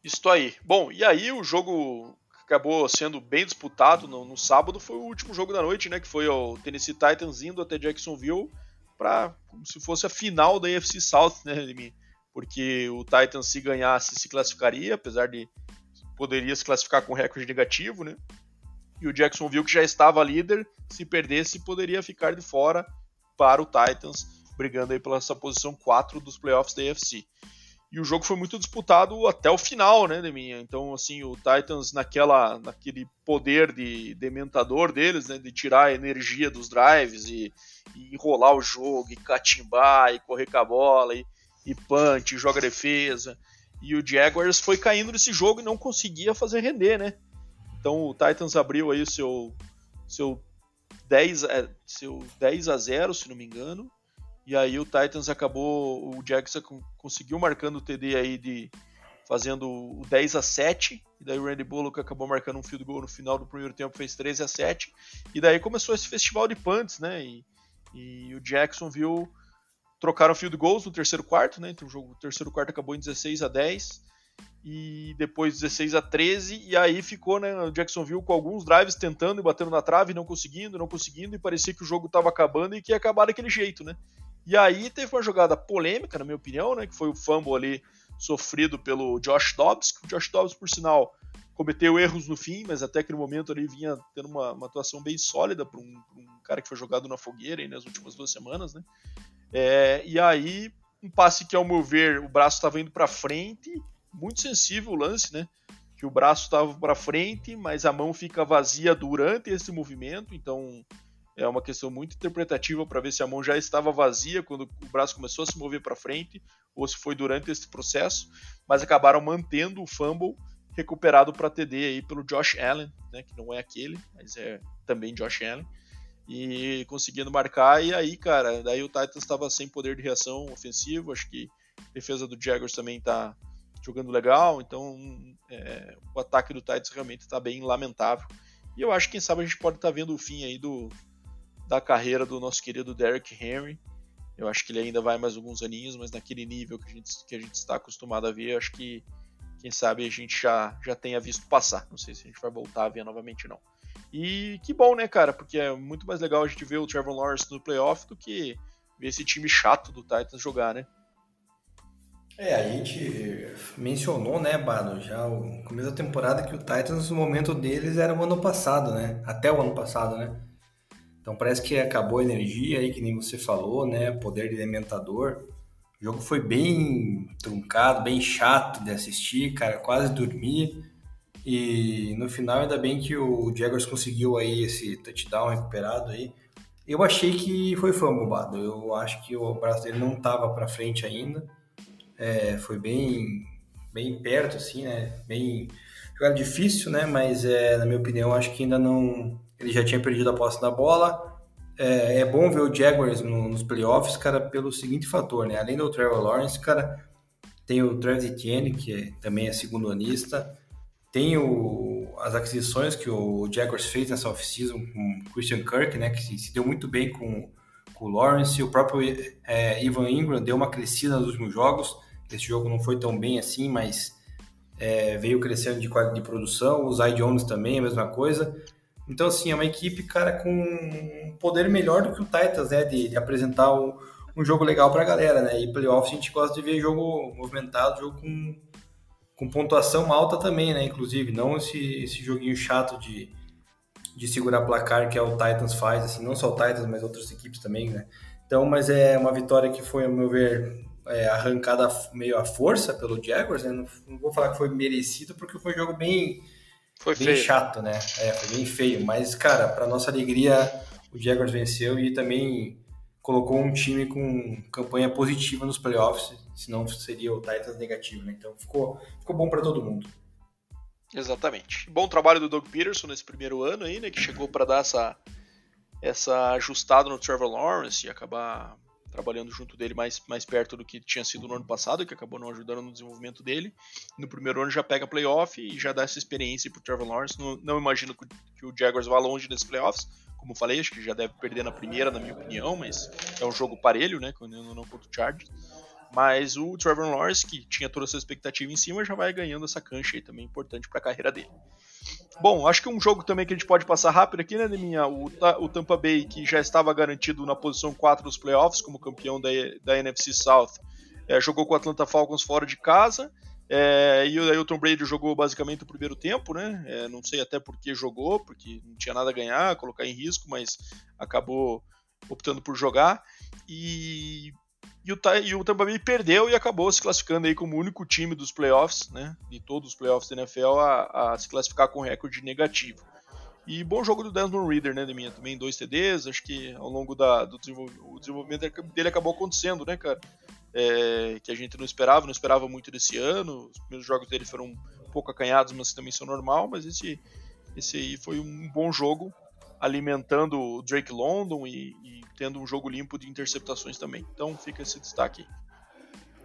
Isso aí. Bom, e aí o jogo acabou sendo bem disputado no, no, sábado foi o último jogo da noite, né? Que foi o Tennessee Titans indo até Jacksonville para como se fosse a final da AFC South, né? porque o Titans se ganhasse se classificaria, apesar de poderia se classificar com recorde negativo, né? E o Jacksonville que já estava líder, se perdesse poderia ficar de fora para o Titans, brigando aí pela essa posição 4 dos playoffs da AFC. e o jogo foi muito disputado até o final, né, Deminha? Então, assim, o Titans naquela, naquele poder de dementador deles, né, de tirar a energia dos drives e, e enrolar o jogo, e catimbar, e correr com a bola, e, e punch, e joga defesa. E o Jaguars foi caindo nesse jogo e não conseguia fazer render, né? Então o Titans abriu aí o seu, seu, 10, é, seu 10 a 0, se não me engano, e aí o Titans acabou, o Jackson conseguiu marcando o TD aí de fazendo o 10 a 7, e daí o Randy Bullock acabou marcando um field goal no final do primeiro tempo, fez 13 a 7, e daí começou esse festival de punts, né? E, e o Jackson viu trocaram field goals no terceiro quarto, né? Então o jogo, o terceiro quarto acabou em 16 a 10 e depois 16 a 13 e aí ficou, né, o Jacksonville com alguns drives tentando e batendo na trave, não conseguindo, não conseguindo e parecia que o jogo estava acabando e que ia acabar daquele jeito, né? E aí teve uma jogada polêmica, na minha opinião, né? Que foi o fumble ali sofrido pelo Josh Dobbs. Que o Josh Dobbs, por sinal, cometeu erros no fim, mas até aquele momento ali vinha tendo uma, uma atuação bem sólida para um, um, cara que foi jogado na fogueira aí nas últimas duas semanas, né? É, e aí, um passe que, ao meu ver, o braço estava indo para frente, muito sensível o lance, né? Que o braço estava para frente, mas a mão fica vazia durante esse movimento, então é uma questão muito interpretativa para ver se a mão já estava vazia quando o braço começou a se mover para frente ou se foi durante esse processo, mas acabaram mantendo o fumble recuperado para TD aí pelo Josh Allen, né, que não é aquele, mas é também Josh Allen, e conseguindo marcar. E aí, cara, daí o Titans estava sem poder de reação ofensivo. Acho que a defesa do Jaguars também está jogando legal, então é, o ataque do Titans realmente está bem lamentável. E eu acho que quem sabe a gente pode estar tá vendo o fim aí do, da carreira do nosso querido Derrick Henry. Eu acho que ele ainda vai mais alguns aninhos, mas naquele nível que a gente, que a gente está acostumado a ver, acho que quem sabe a gente já, já tenha visto passar. Não sei se a gente vai voltar a ver novamente não. E que bom, né, cara? Porque é muito mais legal a gente ver o Trevor Lawrence no playoff do que ver esse time chato do Titans jogar, né? É, a gente mencionou, né, Bado, já o começo da temporada que o Titans, o momento deles era o ano passado, né? Até o ano passado, né? Então parece que acabou a energia aí, que nem você falou, né? Poder de alimentador. O jogo foi bem truncado, bem chato de assistir, cara, quase dormi. E no final ainda bem que o Jaguars conseguiu aí esse touchdown recuperado aí. Eu achei que foi fumble, Eu acho que o braço dele não estava para frente ainda. É, foi bem bem perto assim, né? Bem jogada difícil, né? Mas é, na minha opinião, acho que ainda não ele já tinha perdido a posse da bola. É, é bom ver o Jaguars no, nos playoffs, cara, pelo seguinte fator, né? Além do Trevor Lawrence, cara, tem o Travis Etienne, que é, também é segundo anista. Tem o, as aquisições que o Jaguars fez nessa off-season com o Christian Kirk, né? Que se, se, deu muito bem com, com o Lawrence. O próprio é, Ivan Ingram deu uma crescida nos últimos jogos. Esse jogo não foi tão bem assim, mas é, veio crescendo de qualidade de produção. O Zay Jones também, a mesma coisa. Então, assim, é uma equipe, cara, com um poder melhor do que o Titans, né? De, de apresentar um, um jogo legal pra galera, né? E playoffs a gente gosta de ver jogo movimentado, jogo com, com pontuação alta também, né? Inclusive, não esse, esse joguinho chato de, de segurar placar que é o Titans faz, assim, não só o Titans, mas outras equipes também, né? Então, mas é uma vitória que foi, ao meu ver, é, arrancada meio à força pelo Jaguars, né? Não, não, vou falar que foi merecido, porque foi um jogo bem foi bem feio. chato, né? É, foi bem feio. Mas, cara, para nossa alegria, o Jaguars venceu e também colocou um time com campanha positiva nos playoffs, senão seria o Titans negativo, né? Então ficou, ficou bom para todo mundo. Exatamente. Bom trabalho do Doug Peterson nesse primeiro ano aí, né? Que chegou para dar essa, essa ajustada no Trevor Lawrence e acabar trabalhando junto dele mais, mais perto do que tinha sido no ano passado, que acabou não ajudando no desenvolvimento dele. No primeiro ano já pega playoff e já dá essa experiência pro Trevor Lawrence. Não, não imagino que, que o Jaguars vá longe nesses playoffs, como falei, acho que já deve perder na primeira, na minha opinião, mas é um jogo parelho, né? Quando não contra o Chargers. Mas o Trevor Lawrence, que tinha toda essa expectativa em cima, já vai ganhando essa cancha aí também importante para a carreira dele. Bom, acho que um jogo também que a gente pode passar rápido aqui, né, Neminha? O, o Tampa Bay, que já estava garantido na posição 4 dos playoffs, como campeão da, da NFC South, é, jogou com o Atlanta Falcons fora de casa. É, e o Tom Brady jogou basicamente o primeiro tempo, né? É, não sei até por que jogou, porque não tinha nada a ganhar, colocar em risco, mas acabou optando por jogar. E E o, e o Tampa Bay perdeu e acabou se classificando aí como o único time dos playoffs, né, de todos os playoffs da NFL, a, a se classificar com recorde negativo. E bom jogo do Desmond Reader, né, de minha também, dois TDs, acho que ao longo da, do desenvolvimento dele acabou acontecendo, né, cara, é, que a gente não esperava, não esperava muito desse ano, os primeiros jogos dele foram um pouco acanhados, mas também são normal, mas esse, esse aí foi um bom jogo, alimentando o Drake London e, e tendo um jogo limpo de interceptações também. Então fica esse destaque.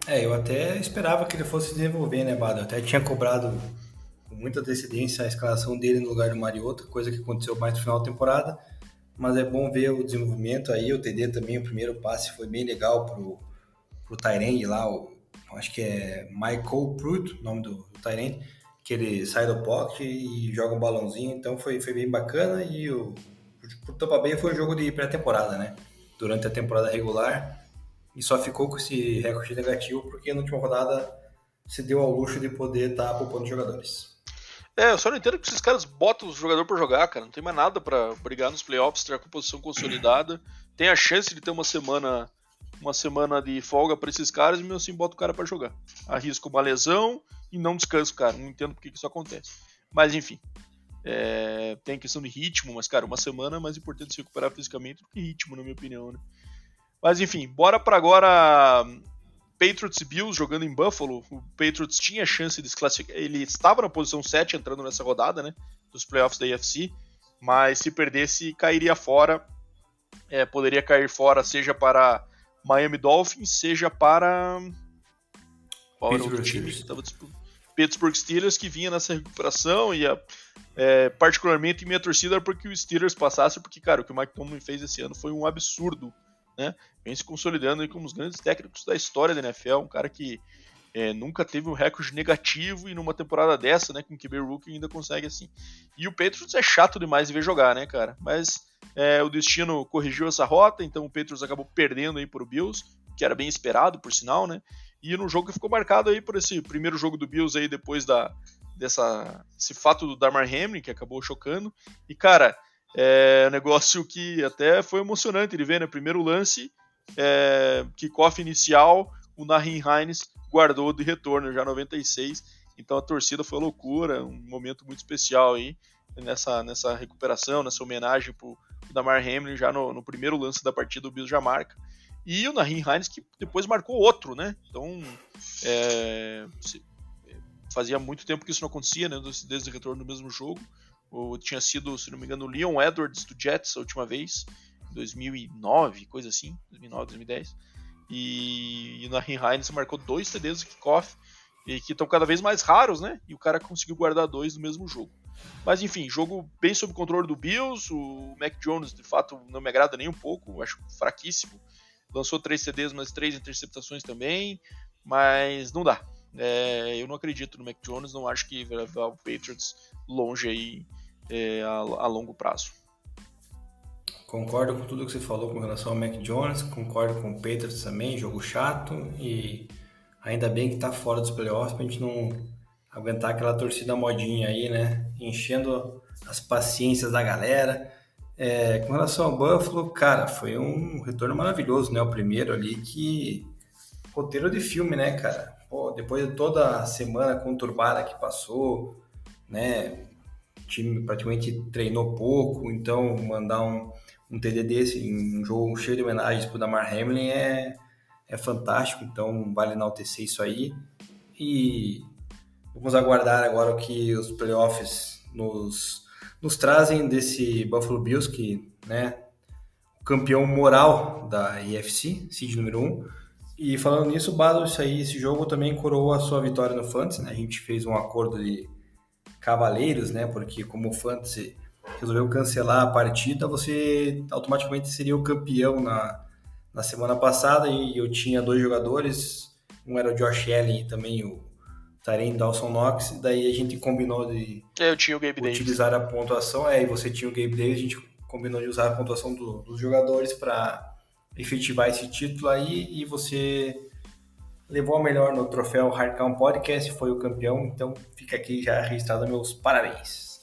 É, eu até esperava que ele fosse desenvolver, né, Bado? Eu até tinha cobrado com muita antecedência a escalação dele no lugar do Mariota, coisa que aconteceu mais no final da temporada. Mas é bom ver o desenvolvimento aí, o TD também, o primeiro passe foi bem legal pro, pro Tyrande lá, o, acho que é Michael Pruitt, nome do, do Tyrande, que ele sai do pocket e joga um balãozinho, então foi, foi bem bacana e o pro Tampa Bay foi um jogo de pré-temporada, né? Durante a temporada regular e só ficou com esse recorde negativo porque na última rodada se deu ao luxo de poder estar tá poupando jogadores. É, eu só não entendo que esses caras botam os jogadores para jogar, cara. Não tem mais nada para brigar nos playoffs, ter a composição consolidada. Tem a chance de ter uma semana uma semana de folga para esses caras e mesmo assim bota o cara para jogar. Arrisca uma lesão e não descansa o cara. Não entendo por que isso acontece. Mas enfim. É, tem questão de ritmo, mas, cara, uma semana é mais importante se recuperar fisicamente do que ritmo, na minha opinião, né? Mas enfim, bora para agora Patriots e Bills jogando em Buffalo. O Patriots tinha chance de se classificar. Ele estava na posição 7 entrando nessa rodada, né? Dos playoffs da AFC. Mas se perdesse, cairia fora. É, poderia cair fora, seja para Miami Dolphins, seja para. Qual era o time que estava disputando? Pittsburgh Steelers, que vinha nessa recuperação e a, é, particularmente minha torcida era porque o Steelers passasse, porque, cara, o que o Mike Tomlin fez esse ano foi um absurdo, né? Vem se consolidando aí como um dos grandes técnicos da história da NFL, um cara que é, nunca teve um recorde negativo e numa temporada dessa, né, com QB Rookie ainda consegue assim. E o Patriots é chato demais de ver jogar, né, cara? Mas é, o destino corrigiu essa rota, então o Patriots acabou perdendo aí pro Bills, que era bem esperado, por sinal, né? E no jogo que ficou marcado aí por esse primeiro jogo do Bills aí depois da dessa esse fato do Damar Hamlin que acabou chocando. E cara, é um negócio que até foi emocionante ele ver, né? Primeiro lance, é, kickoff inicial, o Nahin Hines guardou de retorno já 96. Então a torcida foi loucura, um momento muito especial aí nessa, nessa recuperação, nessa homenagem pro Damar Hamlin já no, no primeiro lance da partida o Bills já marca. E o Nahin Hines que depois marcou outro, né? Então é, fazia muito tempo que isso não acontecia, né? Desde o retorno do mesmo jogo. Ou tinha sido, se não me engano, o Leon Edwards do Jets a última vez, 2009, coisa assim, 2009, 2010. E, e Nahin Hines marcou dois TDs de kickoff, e que estão cada vez mais raros, né? E o cara conseguiu guardar dois no mesmo jogo. Mas enfim, jogo bem sob controle do Bills. O Mac Jones, de fato, não me agrada nem um pouco, acho fraquíssimo. Lançou três CDs, mas três interceptações também. Mas não dá. É, eu não acredito no Mac Jones, não acho que vai levar o Patriots longe aí é, a, a, longo prazo. Concordo com tudo que você falou com relação ao Mac Jones, concordo com o Patriots também, jogo chato e ainda bem que tá fora dos playoffs pra gente não aguentar aquela torcida modinha aí, né? Enchendo as paciências da galera. É, com relação ao Buffalo, cara, foi um retorno maravilhoso, né? O primeiro ali que. Roteiro de filme, né, cara? Pô, depois de toda a semana conturbada que passou, né? O time praticamente treinou pouco, então mandar um, um TD desse um jogo cheio de homenagens pro Damar Hamlin é, é fantástico, então vale enaltecer isso aí. E Vamos aguardar agora o que os playoffs nos, nos trazem desse Buffalo Bills, que né, campeão moral da IFC, seed número 1. E falando nisso, Bado, isso aí, esse jogo também coroou a sua vitória no Fantasy, né? A gente fez um acordo de cavaleiros, né? Porque como o Fantasy resolveu cancelar a partida, você automaticamente seria o campeão na, na semana passada. E eu tinha dois jogadores, um era o Josh Allen e também o Tarém Dawson Knox, daí a gente combinou de eu tinha o Gabe utilizar Davis. a pontuação, é, e você tinha o Gabe Davis, a gente combinou de usar a pontuação do, dos jogadores para efetivar esse título aí, e você levou a melhor no troféu Hardcount Podcast, foi o campeão, então fica aqui já registrado meus parabéns.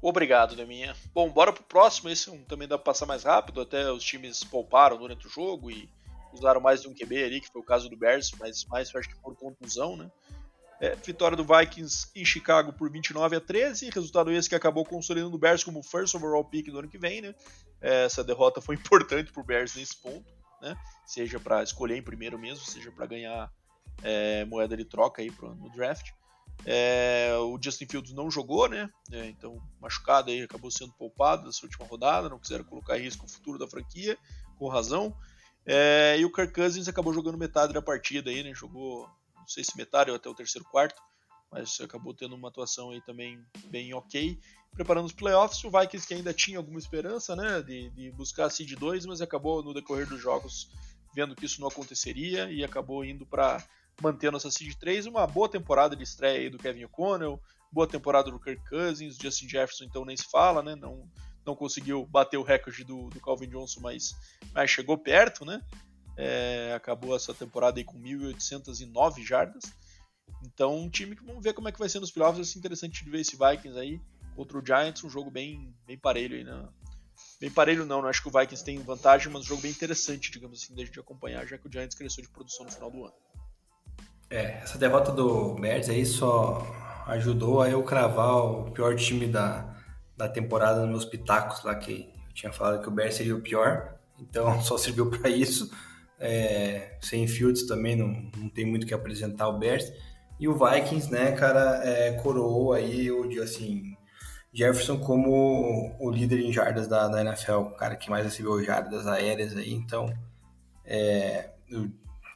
Obrigado, Deminha. Bom, bora pro próximo, esse também dá pra passar mais rápido, até os times pouparam durante o jogo e usaram mais de um QB ali, que foi o caso do Bears, mas mais acho que por contusão, né? É, vitória do Vikings em Chicago por 29 a 13, resultado esse que acabou consolidando o Bears como first overall pick do ano que vem, né? É, essa derrota foi importante para o Bears nesse ponto, né? Seja para escolher em primeiro mesmo, seja para ganhar é, moeda de troca aí pro, no draft. É, o Justin Fields não jogou, né? É, então, machucado aí, acabou sendo poupado nessa última rodada, não quiseram colocar em risco o futuro da franquia, com razão. É, e o Kirk Cousins acabou jogando metade da partida aí, né? Jogou não sei se metade ou até o terceiro quarto, mas acabou tendo uma atuação aí também bem ok. Preparando os playoffs, o Vikings que ainda tinha alguma esperança né, de, de buscar a seed 2, mas acabou no decorrer dos jogos vendo que isso não aconteceria e acabou indo para manter a nossa seed 3. Uma boa temporada de estreia aí do Kevin O'Connell, boa temporada do Kirk Cousins, Justin Jefferson então nem se fala, né? Não, não conseguiu bater o recorde do, do Calvin Johnson, mas, mas chegou perto, né? É, acabou essa temporada aí com 1.809 jardas. Então, um time que vamos ver como é que vai ser nos playoffs. Vai ser interessante de ver esse Vikings aí contra o Giants. Um jogo bem, bem parelho aí, né? Bem parelho não, não acho que o Vikings tem vantagem, mas um jogo bem interessante, digamos assim, da gente acompanhar, já que o Giants cresceu de produção no final do ano. É, essa derrota do Bears aí só ajudou a eu cravar o pior time da, da temporada nos meus pitacos lá, que eu tinha falado que o Bears seria o pior, então só serviu para isso. É, sem Fields também não, não tem muito que apresentar o Bears. E o Vikings, né, cara, é, coroou aí o assim, Jefferson como o líder em jardas da, da NFL, o cara que mais recebeu jardas aéreas aí. Então, é,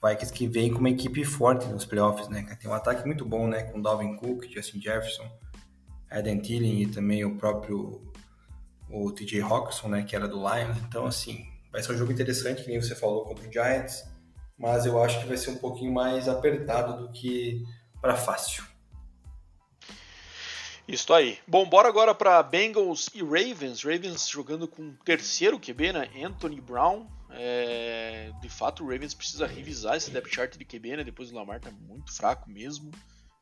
Vikings que vem com uma equipe forte nos playoffs, né? Tem um ataque muito bom, né? Com Dalvin Cook, Justin Jefferson, Eden Thielen e também o próprio o TJ Hawkinson, né? Que era do Lions. Então, assim, Vai ser um jogo interessante, que nem você falou, contra o Giants, mas eu acho que vai ser um pouquinho mais apertado do que para fácil. Isso aí. Bom, bora agora para Bengals e Ravens. Ravens jogando com o terceiro QB, né? Anthony Brown. É... De fato, o Ravens precisa revisar esse depth chart de QB, né? Depois o Lamar tá muito fraco mesmo.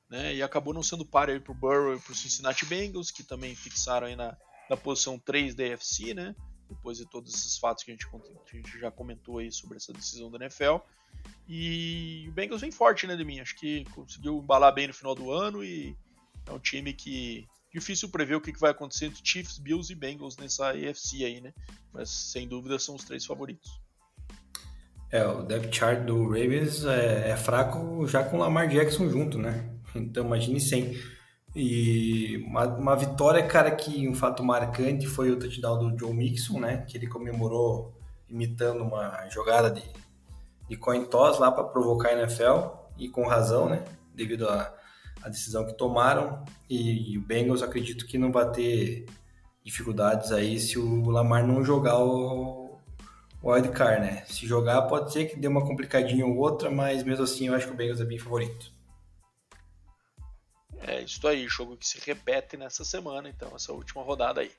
Né? E acabou não sendo par aí pro Burrow e pro Cincinnati Bengals, que também fixaram aí na, na posição 3 da AFC, né? depois de todos esses fatos que a gente, a gente já comentou aí sobre essa decisão da NFL. E o Bengals vem forte, né, de mim? Acho que conseguiu embalar bem no final do ano e é um time que difícil prever o que vai acontecer entre Chiefs, Bills e Bengals nessa AFC aí, né? Mas sem dúvida são os três favoritos. É, o depth chart do Ravens é, é fraco já com o Lamar Jackson junto, né? Então imagine sem. E uma, uma, vitória, cara, que um fato marcante foi o touchdown do Joe Mixon, né? Que ele comemorou imitando uma jogada de, de coin toss lá para provocar a NFL, e com razão, né? Devido à, à decisão que tomaram. E, e, o Bengals acredito que não vai ter dificuldades aí se o Lamar não jogar o, o wildcard, né? Se jogar, pode ser que dê uma complicadinha ou outra, mas mesmo assim eu acho que o Bengals é bem favorito. É isso aí, jogo que se repete nessa semana, então, essa última rodada aí.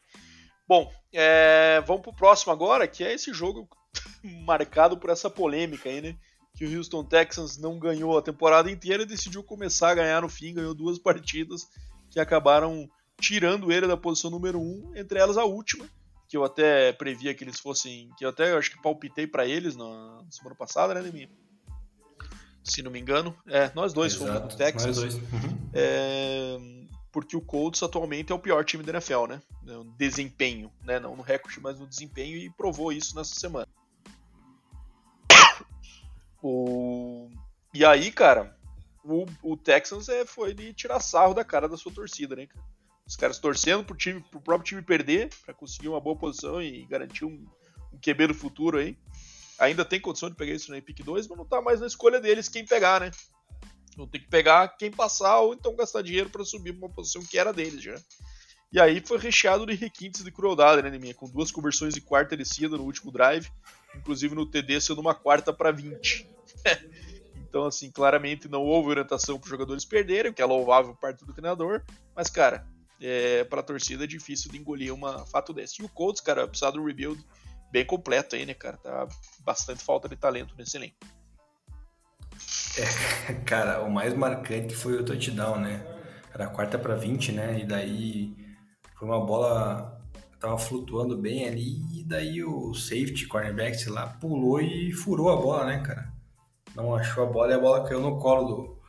Bom, é, vamos pro próximo agora, que é esse jogo marcado por essa polêmica aí, né? Que o Houston Texans não ganhou a temporada inteira e decidiu começar a ganhar no fim, ganhou duas partidas que acabaram tirando ele da posição número um, entre elas a última, que eu até previa que eles fossem, que eu até acho que palpitei para eles na semana passada, né, Neminha? se não me engano. É, nós dois Exato, fomos do Texas. Dois. Uhum. É, porque o Colts atualmente é o pior time da NFL, né? No desempenho, né? Não no recorde, mas no desempenho, e provou isso nessa semana. O... E aí, cara, o, o Texans é, foi de tirar sarro da cara da sua torcida, né? Os caras torcendo pro, time, pro próprio time perder, para conseguir uma boa posição e garantir um, um QB no futuro aí ainda tem condição de pegar isso na Epic 2, mas não tá mais na escolha deles quem pegar, né? Ter que pegar quem passar ou então gastar dinheiro para subir pra uma posição que era deles já. E aí foi recheado de requintes de crueldade, né, minha? Com duas conversões de quarta descida no último drive, inclusive no TD sendo uma quarta para 20. então, assim, claramente não houve orientação para os jogadores perderem, que é louvável parte do treinador, mas, cara, é, para a torcida é difícil de engolir um fato desse. E o Colts, cara, apesar do rebuild, bem completo aí, né, cara? Tá bastante falta de talento nesse elenco. É, cara, o mais marcante foi o touchdown, né? Era quarta para 20, né? E daí foi uma bola tava flutuando bem ali, e daí o safety, cornerback, sei lá, pulou e furou a bola, né, cara? Não achou a bola e a bola caiu no colo do,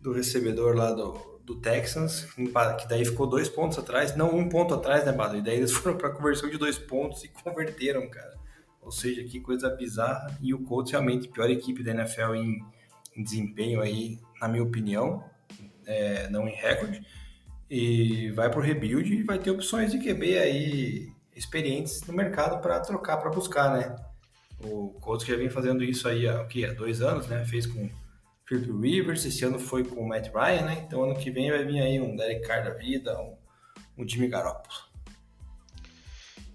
do recebedor lá do, do Texans, que daí ficou dois pontos atrás, não um ponto atrás, né, Bado? E daí eles foram para conversão de dois pontos e converteram, cara. Ou seja, que coisa bizarra. E o Colts realmente pior equipe da NFL em, em desempenho aí, na minha opinião, é, não em recorde e vai para o rebuild e vai ter opções de QB aí experientes no mercado para trocar, para buscar, né? O Colts já vem fazendo isso aí há, o quê? há dois anos, né? Fez com Philip Rivers, esse ano foi com o Matt Ryan, né? Então ano que vem vai vir aí um Derek Carr da vida, um, um Jimmy Garoppolo.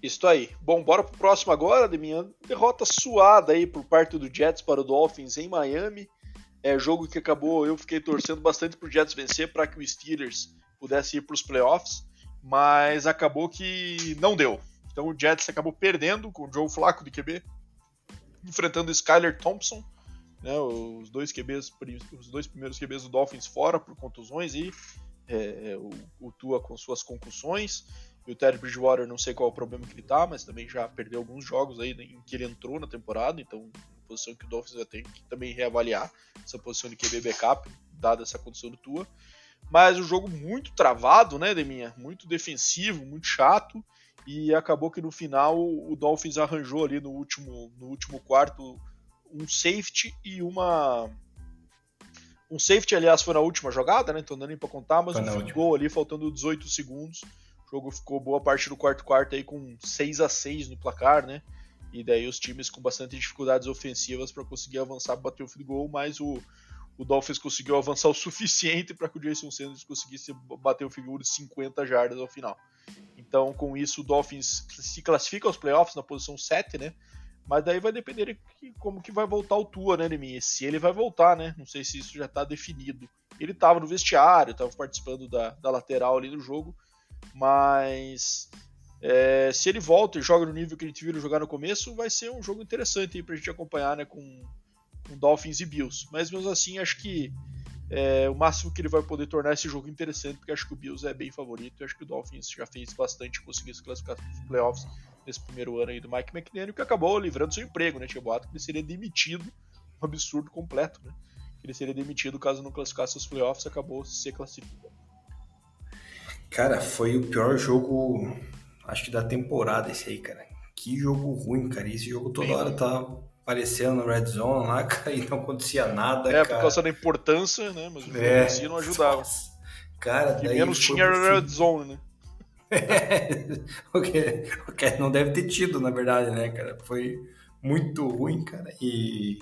Isso aí. Bom, bora pro próximo agora, de minha derrota suada aí por parte do Jets para o Dolphins em Miami. É jogo que acabou, eu fiquei torcendo bastante pro Jets vencer para que o Steelers pudesse ir para os playoffs, mas acabou que não deu. Então o Jets acabou perdendo com o Joe Flacco de QB, enfrentando o Skyler Thompson, né, os dois QBs, os dois primeiros QBs do Dolphins fora por contusões e é, o, o Tua com suas concussões. E o Terry Bridgewater, não sei qual é o problema que ele tá, mas também já perdeu alguns jogos aí em que ele entrou na temporada, então posição que o Dolphins vai ter que também reavaliar essa posição de QB backup, dada essa condição do Tua mas o jogo muito travado, né, Deminha? Muito defensivo, muito chato. E acabou que no final o Dolphins arranjou ali no último, no último quarto um safety e uma. Um safety, aliás, foi na última jogada, né? Então não dá nem pra contar, mas um gol ali faltando 18 segundos. O jogo ficou boa parte do quarto quarto aí com 6 a 6 no placar, né? E daí os times com bastante dificuldades ofensivas para conseguir avançar, bater o field goal, mas o, o Dolphins conseguiu avançar o suficiente para que o Jason Sanders conseguisse bater o figuro de 50 jardas ao final. Então, com isso, o Dolphins se classifica aos playoffs na posição 7, né? Mas daí vai depender de como que vai voltar o Tua, né, Neminha? Se ele vai voltar, né? Não sei se isso já está definido. Ele estava no vestiário, estava participando da, da lateral ali no jogo, mas é, se ele volta e joga no nível que a gente viu jogar no começo, vai ser um jogo interessante para a gente acompanhar, né? Com com Dolphins e Bills. Mas mesmo assim, acho que é o máximo que ele vai poder tornar esse jogo interessante, porque acho que o Bills é bem favorito. E acho que o Dolphins já fez bastante conseguir se classificar nos playoffs nesse primeiro ano aí do Mike McDaniel, que acabou livrando seu emprego, né? Tinha boato que ele seria demitido, um absurdo completo, né? Que ele seria demitido caso não classificasse os playoffs, acabou se classificando. Cara, foi o pior jogo, acho que da temporada esse aí, cara. Que jogo ruim, cara. Esse jogo toda bem hora tá aparecendo no Red Zone lá, cara, e não acontecia nada, é, cara. por causa da importância, né? Mas o é, si não ajudava. Cara, que menos tinha Red Zone, né? É, o, que, o que não deve ter tido, na verdade, né, cara? Foi muito ruim, cara. E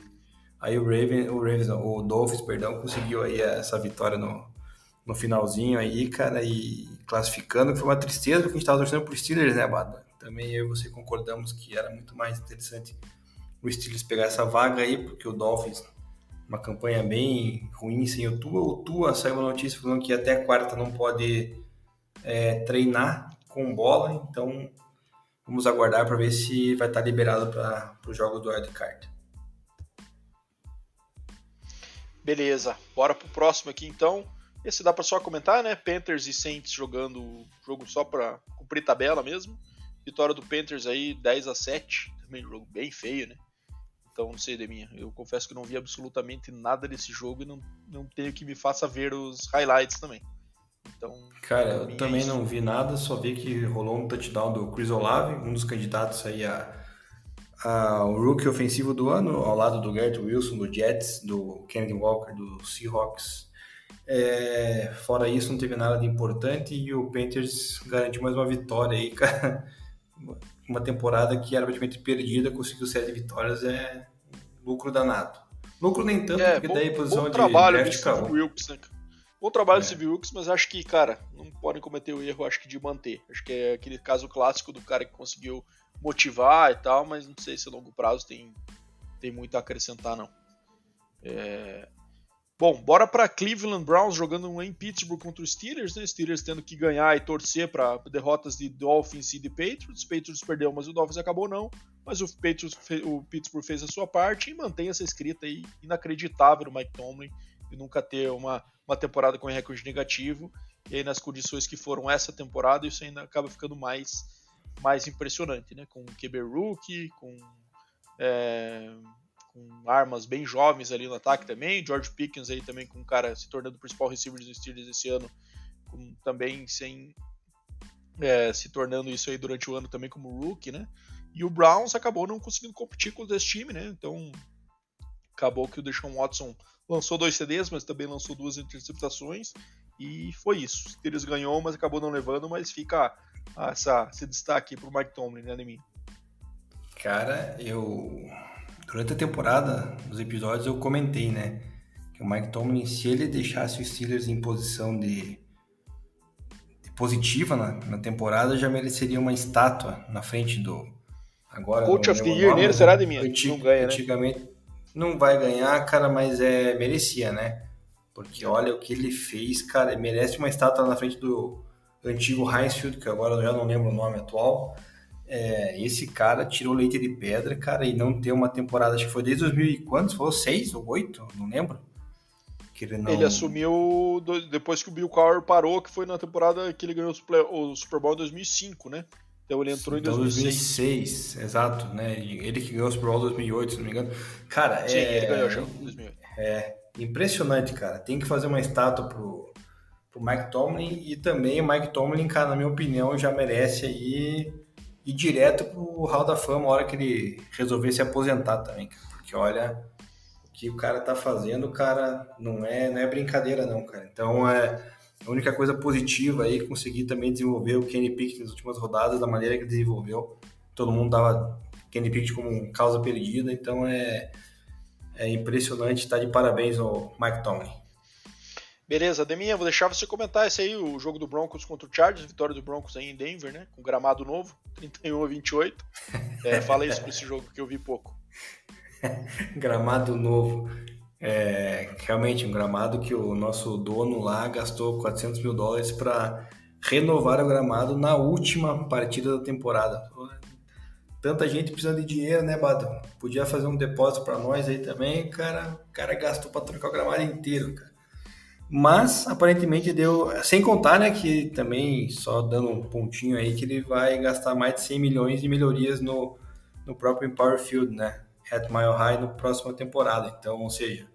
aí o Raven, o Ravens, o Dolphins, perdão, conseguiu aí essa vitória no, no finalzinho aí, cara, e classificando, que foi uma tristeza, porque a gente tava torcendo pro Steelers, né, Bada? Também eu e você concordamos que era muito mais interessante o Steelers pegar essa vaga aí, porque o Dolphins, uma campanha bem ruim sem o Tua. O Tua saiu uma notícia falando que até quarta não pode é, treinar com bola, então vamos aguardar para ver se vai estar liberado para o jogo do Card. Beleza, bora pro próximo aqui então. Esse dá para só comentar, né? Panthers e Saints jogando jogo só para cumprir tabela mesmo. Vitória do Panthers aí 10 a 7, também jogo bem feio, né? Então, não sei, Deminha. Eu confesso que não vi absolutamente nada desse jogo e não, não tenho que me faça ver os highlights também. Então, Cara, eu também é não vi nada, só vi que rolou um touchdown do Chris Olave, um dos candidatos aí a, a o rookie ofensivo do ano, ao lado do Garrett Wilson, do Jets, do Kennedy Walker, do Seahawks. É, fora isso, não teve nada de importante e o Panthers garantiu mais uma vitória aí, cara uma temporada que era praticamente perdida, conseguiu sete vitórias, é lucro danado. Lucro nem tanto, é, porque bom, daí posição bom de trabalho draft Wilkes, né? Bom trabalho é. do Wilkes, mas acho que, cara, não podem cometer o erro, acho que de manter. Acho que é aquele caso clássico do cara que conseguiu motivar e tal, mas não sei se a longo prazo tem, tem muito a acrescentar, não. É, Bom, bora para Cleveland Browns jogando em Pittsburgh contra os Steelers, né? Steelers tendo que ganhar e torcer para derrotas de Dolphins e de Patriots. Patriots perdeu, mas o Dolphins acabou não. Mas o, Patriots, o Pittsburgh fez a sua parte e mantém essa escrita aí inacreditável do Mike Tomlin de nunca ter uma, uma temporada com recorde negativo. E aí nas condições que foram essa temporada, isso ainda acaba ficando mais mais impressionante, né? Com QB Rookie, com, é, com armas bem jovens ali no ataque também. George Pickens aí também com um cara se tornando o principal receiver dos Steelers esse ano, com, também sem é, se tornando isso aí durante o ano também como rookie, né? E o Browns acabou não conseguindo competir com esse time, né? Então acabou que o Deshaun Watson lançou dois CDs, mas também lançou duas interceptações e foi isso. Steelers ganhou, mas acabou não levando, mas fica essa, esse destaque para o Mike Tomlin, né, mim. Cara, eu durante a temporada, nos episódios eu comentei, né, que o Mike Tomlin, se ele deixasse os Steelers em posição de, de positiva na, na, temporada, já mereceria uma estátua na frente do agora. Coach of the Year nele será de mim? Não ganha, né? Antigamente né? não vai ganhar, cara, mas é merecia, né? Porque olha o que ele fez, cara, merece uma estátua na frente do antigo Highfield, que agora eu já não lembro o nome atual. É, esse cara tirou leite de pedra, cara, e não ter uma temporada, acho que foi desde 2000 e quantos? Foi seis ou oito? Não lembro. Ele, não... ele assumiu depois que o Bill Cowher parou, que foi na temporada que ele ganhou o Super Bowl em 2005, né? Então ele entrou então, em 2006. 2006, exato, né? Ele que ganhou o Super Bowl em 2008, se não me engano. Cara, Sim, é... ele ganhou já em 2008. É, impressionante, cara. Tem que fazer uma estátua pro, pro Mike Tomlin e também o Mike Tomlin, cara, na minha opinião, já merece aí ir direto pro Hall da Fama a hora que ele resolver se aposentar também. Porque olha, o que o cara tá fazendo, cara, não é, não é brincadeira não, cara. Então, é a única coisa positiva aí conseguir também desenvolver o Kenny Pickett nas últimas rodadas da maneira que desenvolveu. Todo mundo dava Kenny Pickett como causa perdida, então é é impressionante, tá de parabéns ao Mike Tomlin. Beleza, Deminha, vou deixar você comentar esse aí, o jogo do Broncos contra o Chargers, vitória do Broncos aí em Denver, né? Com gramado novo, 31 a 28. É, fala isso pra esse jogo que eu vi pouco. gramado novo. É, realmente, um gramado que o nosso dono lá gastou 400 mil dólares para renovar o gramado na última partida da temporada tanta gente precisando de dinheiro, né, Badão? Podia fazer um depósito para nós aí também, cara. O cara gastou para trocar o gramado inteiro, cara. Mas aparentemente deu, sem contar, né, que também só dando um pontinho aí que ele vai gastar mais de 100 milhões de melhorias no, no próprio Empower Field, né? At Mile High no próxima temporada. Então, ou seja,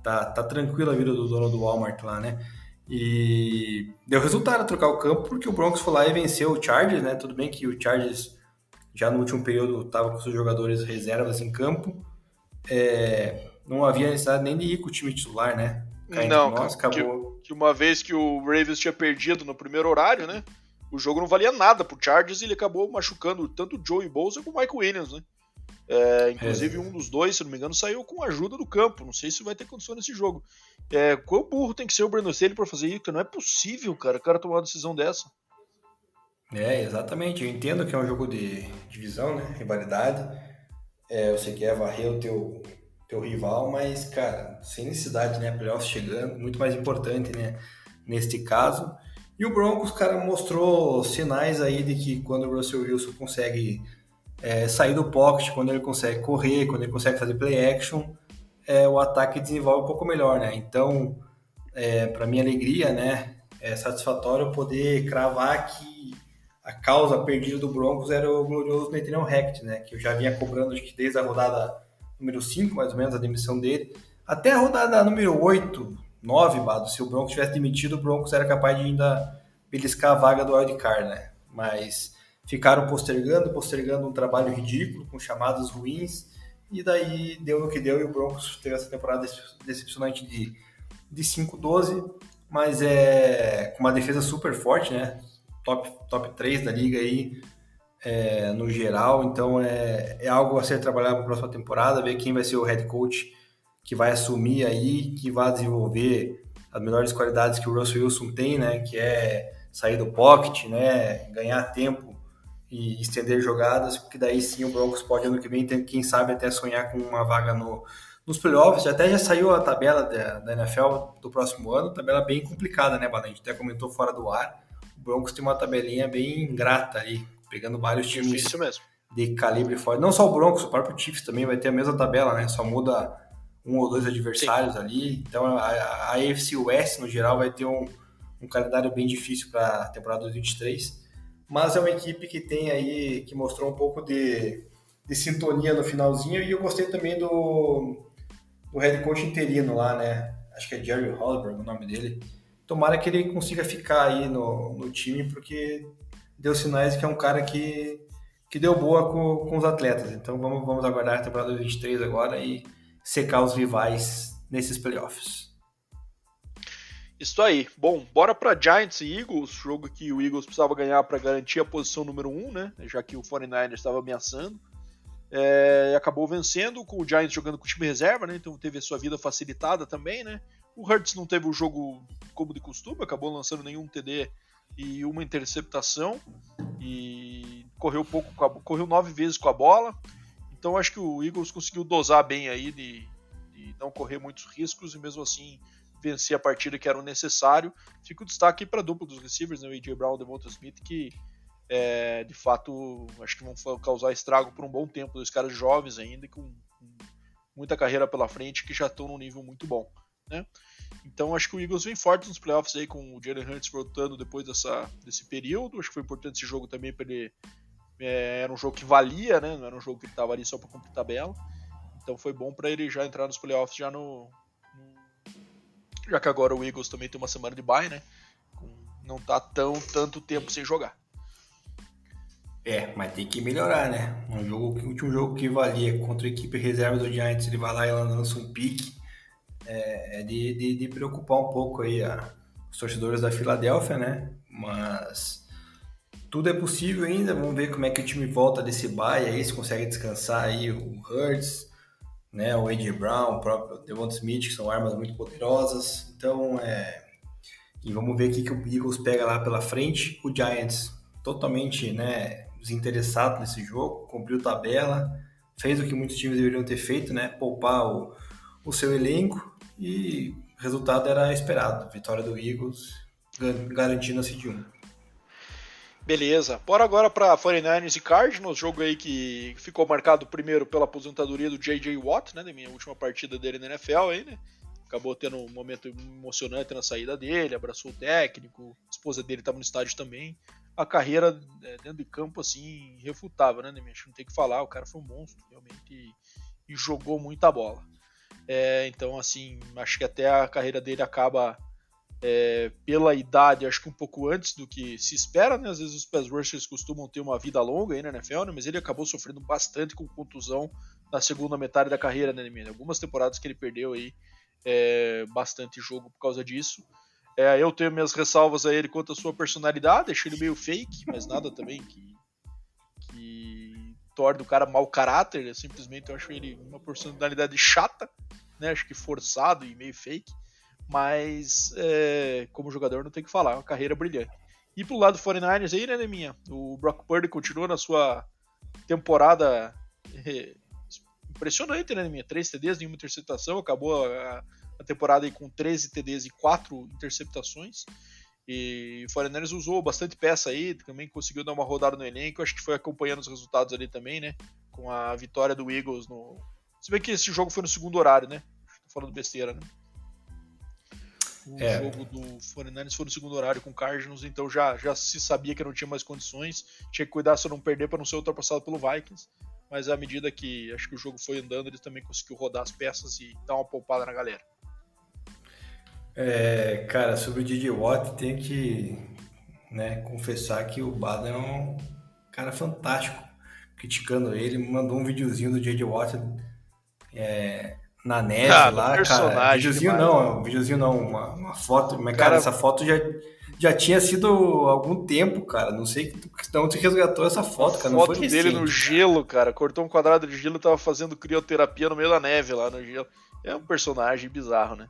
tá tá tranquila a vida do dono do Walmart lá, né? E deu resultado trocar o campo porque o Broncos foi lá e venceu o Chargers, né? Tudo bem que o Chargers já no último período estava com seus jogadores reservas em campo. É, não havia necessidade nem de ir com o time titular, né? Não, nós, que, que, uma vez que o Ravens tinha perdido no primeiro horário, né? O jogo não valia nada pro Chargers e ele acabou machucando tanto o Joey Bosa como o Mike Williams, né? É, inclusive, é. um dos dois, se não me engano, saiu com ajuda do campo. Não sei se vai ter condição nesse jogo. É, qual burro tem que ser o Breno Staley para fazer isso? Não é possível, cara, o cara tomar uma decisão dessa. É, exatamente. Eu entendo que é um jogo de divisão, né? Rivalidade. É, você quer varrer o teu, teu rival, mas, cara, sem necessidade, né? Playoffs chegando, muito mais importante, né? Neste caso. E o Broncos, cara, mostrou sinais aí de que quando o Russell Wilson consegue é, sair do pocket, quando ele consegue correr, quando ele consegue fazer play action, é, o ataque desenvolve um pouco melhor, né? Então, é, para minha alegria, né? É satisfatório poder cravar que a causa perdida do Broncos era o glorioso Nathaniel Hackett, né? Que eu já vinha cobrando acho que desde a rodada número 5, mais ou menos, a demissão dele. Até a rodada número 8, 9, Bado, se o Broncos tivesse demitido, o Broncos era capaz de ainda beliscar a vaga do wildcard, né? Mas ficaram postergando, postergando um trabalho ridículo, com chamadas ruins, e daí deu no que deu, e o Broncos teve essa temporada decepcionante de, de 5-12, mas é com uma defesa super forte, né? top, top 3 da liga aí é, no geral, então é, é algo a ser trabalhado para a próxima temporada, ver quem vai ser o head coach que vai assumir aí, que vai desenvolver as melhores qualidades que o Russell Wilson tem, né, que é sair do pocket, né, ganhar tempo e estender jogadas, porque daí sim o Broncos pode ano que vem, quem sabe até sonhar com uma vaga no, nos playoffs, até já saiu a tabela da, NFL do próximo ano, tabela bem complicada, né, Bala? A gente até comentou fora do ar, Broncos tem uma tabelinha bem ingrata aí, pegando vários times de calibre forte. Não só o Broncos, o próprio Chiefs também vai ter a mesma tabela, né? Só muda um ou dois adversários Sim. ali. Então a, a AFC West, no geral, vai ter um, um calendário bem difícil para a temporada 2023. mas é uma equipe que tem aí, que mostrou um pouco de, de sintonia no finalzinho, e eu gostei também do, do head coach interino lá, né? Acho que é Jerry Holberg o nome dele. Tomara que ele consiga ficar aí no, no time, porque deu sinais que é um cara que, que deu boa com, com os atletas. Então vamos, vamos aguardar a temporada 23 agora e secar os rivais nesses playoffs. Isso aí. Bom, bora para Giants e Eagles, jogo que o Eagles precisava ganhar para garantir a posição número 1, um, né? Já que o 49ers estava ameaçando. É, acabou vencendo com o Giants jogando com o time reserva, né? Então teve a sua vida facilitada também, né? O Hurts não teve o jogo como de costume, acabou lançando nenhum TD e uma interceptação e correu pouco, a, correu nove vezes com a bola. Então acho que o Eagles conseguiu dosar bem aí de, de não correr muitos riscos e mesmo assim vencer a partida que era o necessário. Fica o destaque para a dupla dos receivers, né, o AJ Brown e o Devonta Smith, que é, de fato acho que vão causar estrago por um bom tempo. Dois caras jovens ainda, com, com muita carreira pela frente, que já estão num nível muito bom. Né? Então acho que o Eagles vem forte nos playoffs aí com o Jalen Hurts voltando depois dessa, desse período. Acho que foi importante esse jogo também para ele é, era um jogo que valia, né? Não era um jogo que ele estava ali só para cumprir tabela. Então foi bom para ele já entrar nos playoffs já no, no, já que agora o Eagles também tem uma semana de bye, né? Não tá tão tanto tempo sem jogar. É, mas tem que melhorar, né? Um jogo, o último jogo que valia contra a equipe reserva do Giants, ele vai lá e lança um pique. É, é de, de, de, preocupar um pouco aí a, os torcedores da Filadélfia, né? Mas tudo é possível ainda. Vamos ver como é que o time volta desse bye aí, se consegue descansar aí o Hurts, né, o AJ Brown, o próprio Devonta Smith, que são armas muito poderosas. Então, é... E vamos ver o que, que o Eagles pega lá pela frente. O Giants totalmente né, desinteressado nesse jogo, cumpriu tabela, fez o que muitos times deveriam ter feito, né, poupar o, o seu elenco e o resultado era esperado. Vitória do Eagles, garantindo a seed 1. Beleza. Bora agora para 49ers e Cardinals, jogo aí que ficou marcado primeiro pela aposentadoria do J.J. Watt, né, da minha última partida dele na NFL aí, né? Acabou tendo um momento emocionante na saída dele, abraçou o técnico, a esposa dele estava no estádio também. A carreira é, dentro de campo, assim, refutável, né, Neminha? Acho que não tem que falar, o cara foi um monstro, realmente, e, e jogou muita bola. É, então, assim, acho que até a carreira dele acaba é, pela idade, acho que um pouco antes do que se espera, né? Às vezes os pass rushers costumam ter uma vida longa aí na NFL, né? Mas ele acabou sofrendo bastante com contusão na segunda metade da carreira, né, Algumas temporadas que ele perdeu aí é, bastante jogo por causa disso. É, eu tenho minhas ressalvas a ele quanto à sua personalidade, achei ele meio fake, mas nada também que, que torna o cara mau caráter, né? simplesmente eu acho ele uma personalidade chata, né? Acho que forçado e meio fake mas é, como jogador não tem que falar, é uma carreira brilhante. E pro lado do 49ers aí, né, minha? O Brock Purdy continua na sua temporada é, impressionante, né, minha? Três TDs, nenhuma interceptação, acabou a, a, temporada aí com 13 TDs e quatro interceptações. E o 49ers usou bastante peça aí, também conseguiu dar uma rodada no elenco, acho que foi acompanhando os resultados ali também, né? Com a vitória do Eagles no. Se bem que esse jogo foi no segundo horário, né? Tô falando besteira, né? O é. jogo do 49ers foi no segundo horário com o Cardinals, então já, já se sabia que não tinha mais condições, tinha que cuidar se não perder para não ser ultrapassado pelo Vikings. Mas à medida que acho que o jogo foi andando, eles também conseguiu rodar as peças e dar uma poupada na galera. É, cara, sobre o DJ Watt, tenho que né, confessar que o Bada é um cara fantástico. Criticando ele, mandou um videozinho do DJ Watt é, na neve ah, lá, cara. Videozinho não, videozinho não, uma, uma foto. Mas, cara, cara, essa foto já, já tinha sido algum tempo, cara. Não sei que não te resgatou essa foto, cara. Foto dele recente, no gelo, cara. Cortou um quadrado de gelo e tava fazendo crioterapia no meio da neve lá no gelo. É um personagem bizarro, né?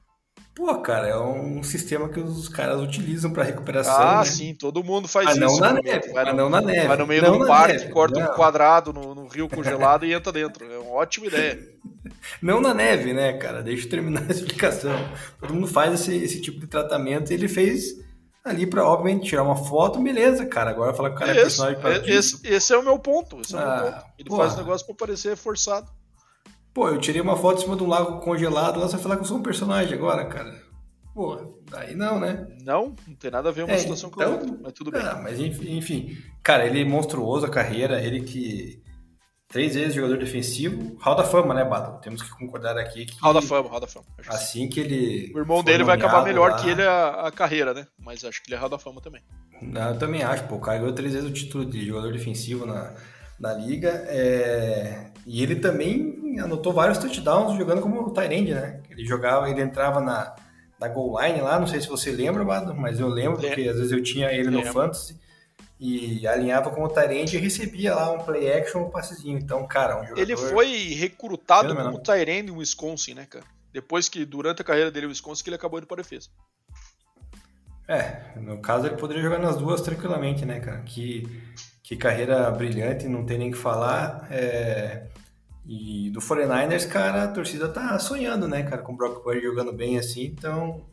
Pô, cara, é um sistema que os caras utilizam para recuperação. Ah, né? sim, todo mundo faz ah, isso. Não na neve, vai no, não na neve. Vai no meio do parque, neve, corta não. um quadrado no, no rio congelado e entra dentro. É uma ótima ideia. Não na neve, né, cara? Deixa eu terminar a explicação. Todo mundo faz esse, esse tipo de tratamento e ele fez ali para, obviamente, tirar uma foto, beleza, cara. Agora falar que o cara é, é personagem pra é, esse, esse, é o meu ponto. Esse é o meu ah, ponto. Ele porra. faz o negócio pra parecer forçado. Pô, eu tirei uma foto em cima de um lago congelado lá, você vai falar que eu sou um personagem agora, cara. Pô, daí não, né? Não, não tem nada a ver uma é, situação com então, a outra, mas tudo bem. Ah, mas enfim, cara, ele é monstruoso a carreira, ele que três vezes jogador defensivo, Hall da Fama, né, Bato? Temos que concordar aqui que... Hall da Fama, Hall da Fama. Assim que ele... O irmão dele vai acabar melhor lá... que ele a, a, carreira, né? Mas acho que ele é Hall da Fama também. Não, eu também acho, pô, o cara ganhou três vezes o título de jogador defensivo na, na liga, é... e ele também anotou vários touchdowns jogando como Tyrande, né? Ele jogava, ele entrava na, na goal line lá, não sei se você lembra, mas eu lembro, porque às vezes eu tinha ele no Fantasy, e alinhava com o Tyrande e recebia lá um play action, um passezinho. Então, cara, um jogador... Ele foi recrutado como Tyrande em Wisconsin, né, cara? Depois que, durante a carreira dele em Wisconsin, que ele acabou indo para a defesa. É, no caso ele poderia jogar nas duas tranquilamente, né, cara? Que, que carreira brilhante, não tem nem o que falar. É... E do 49ers, cara, a torcida tá sonhando, né, cara, com o Brock Purdy jogando bem assim, então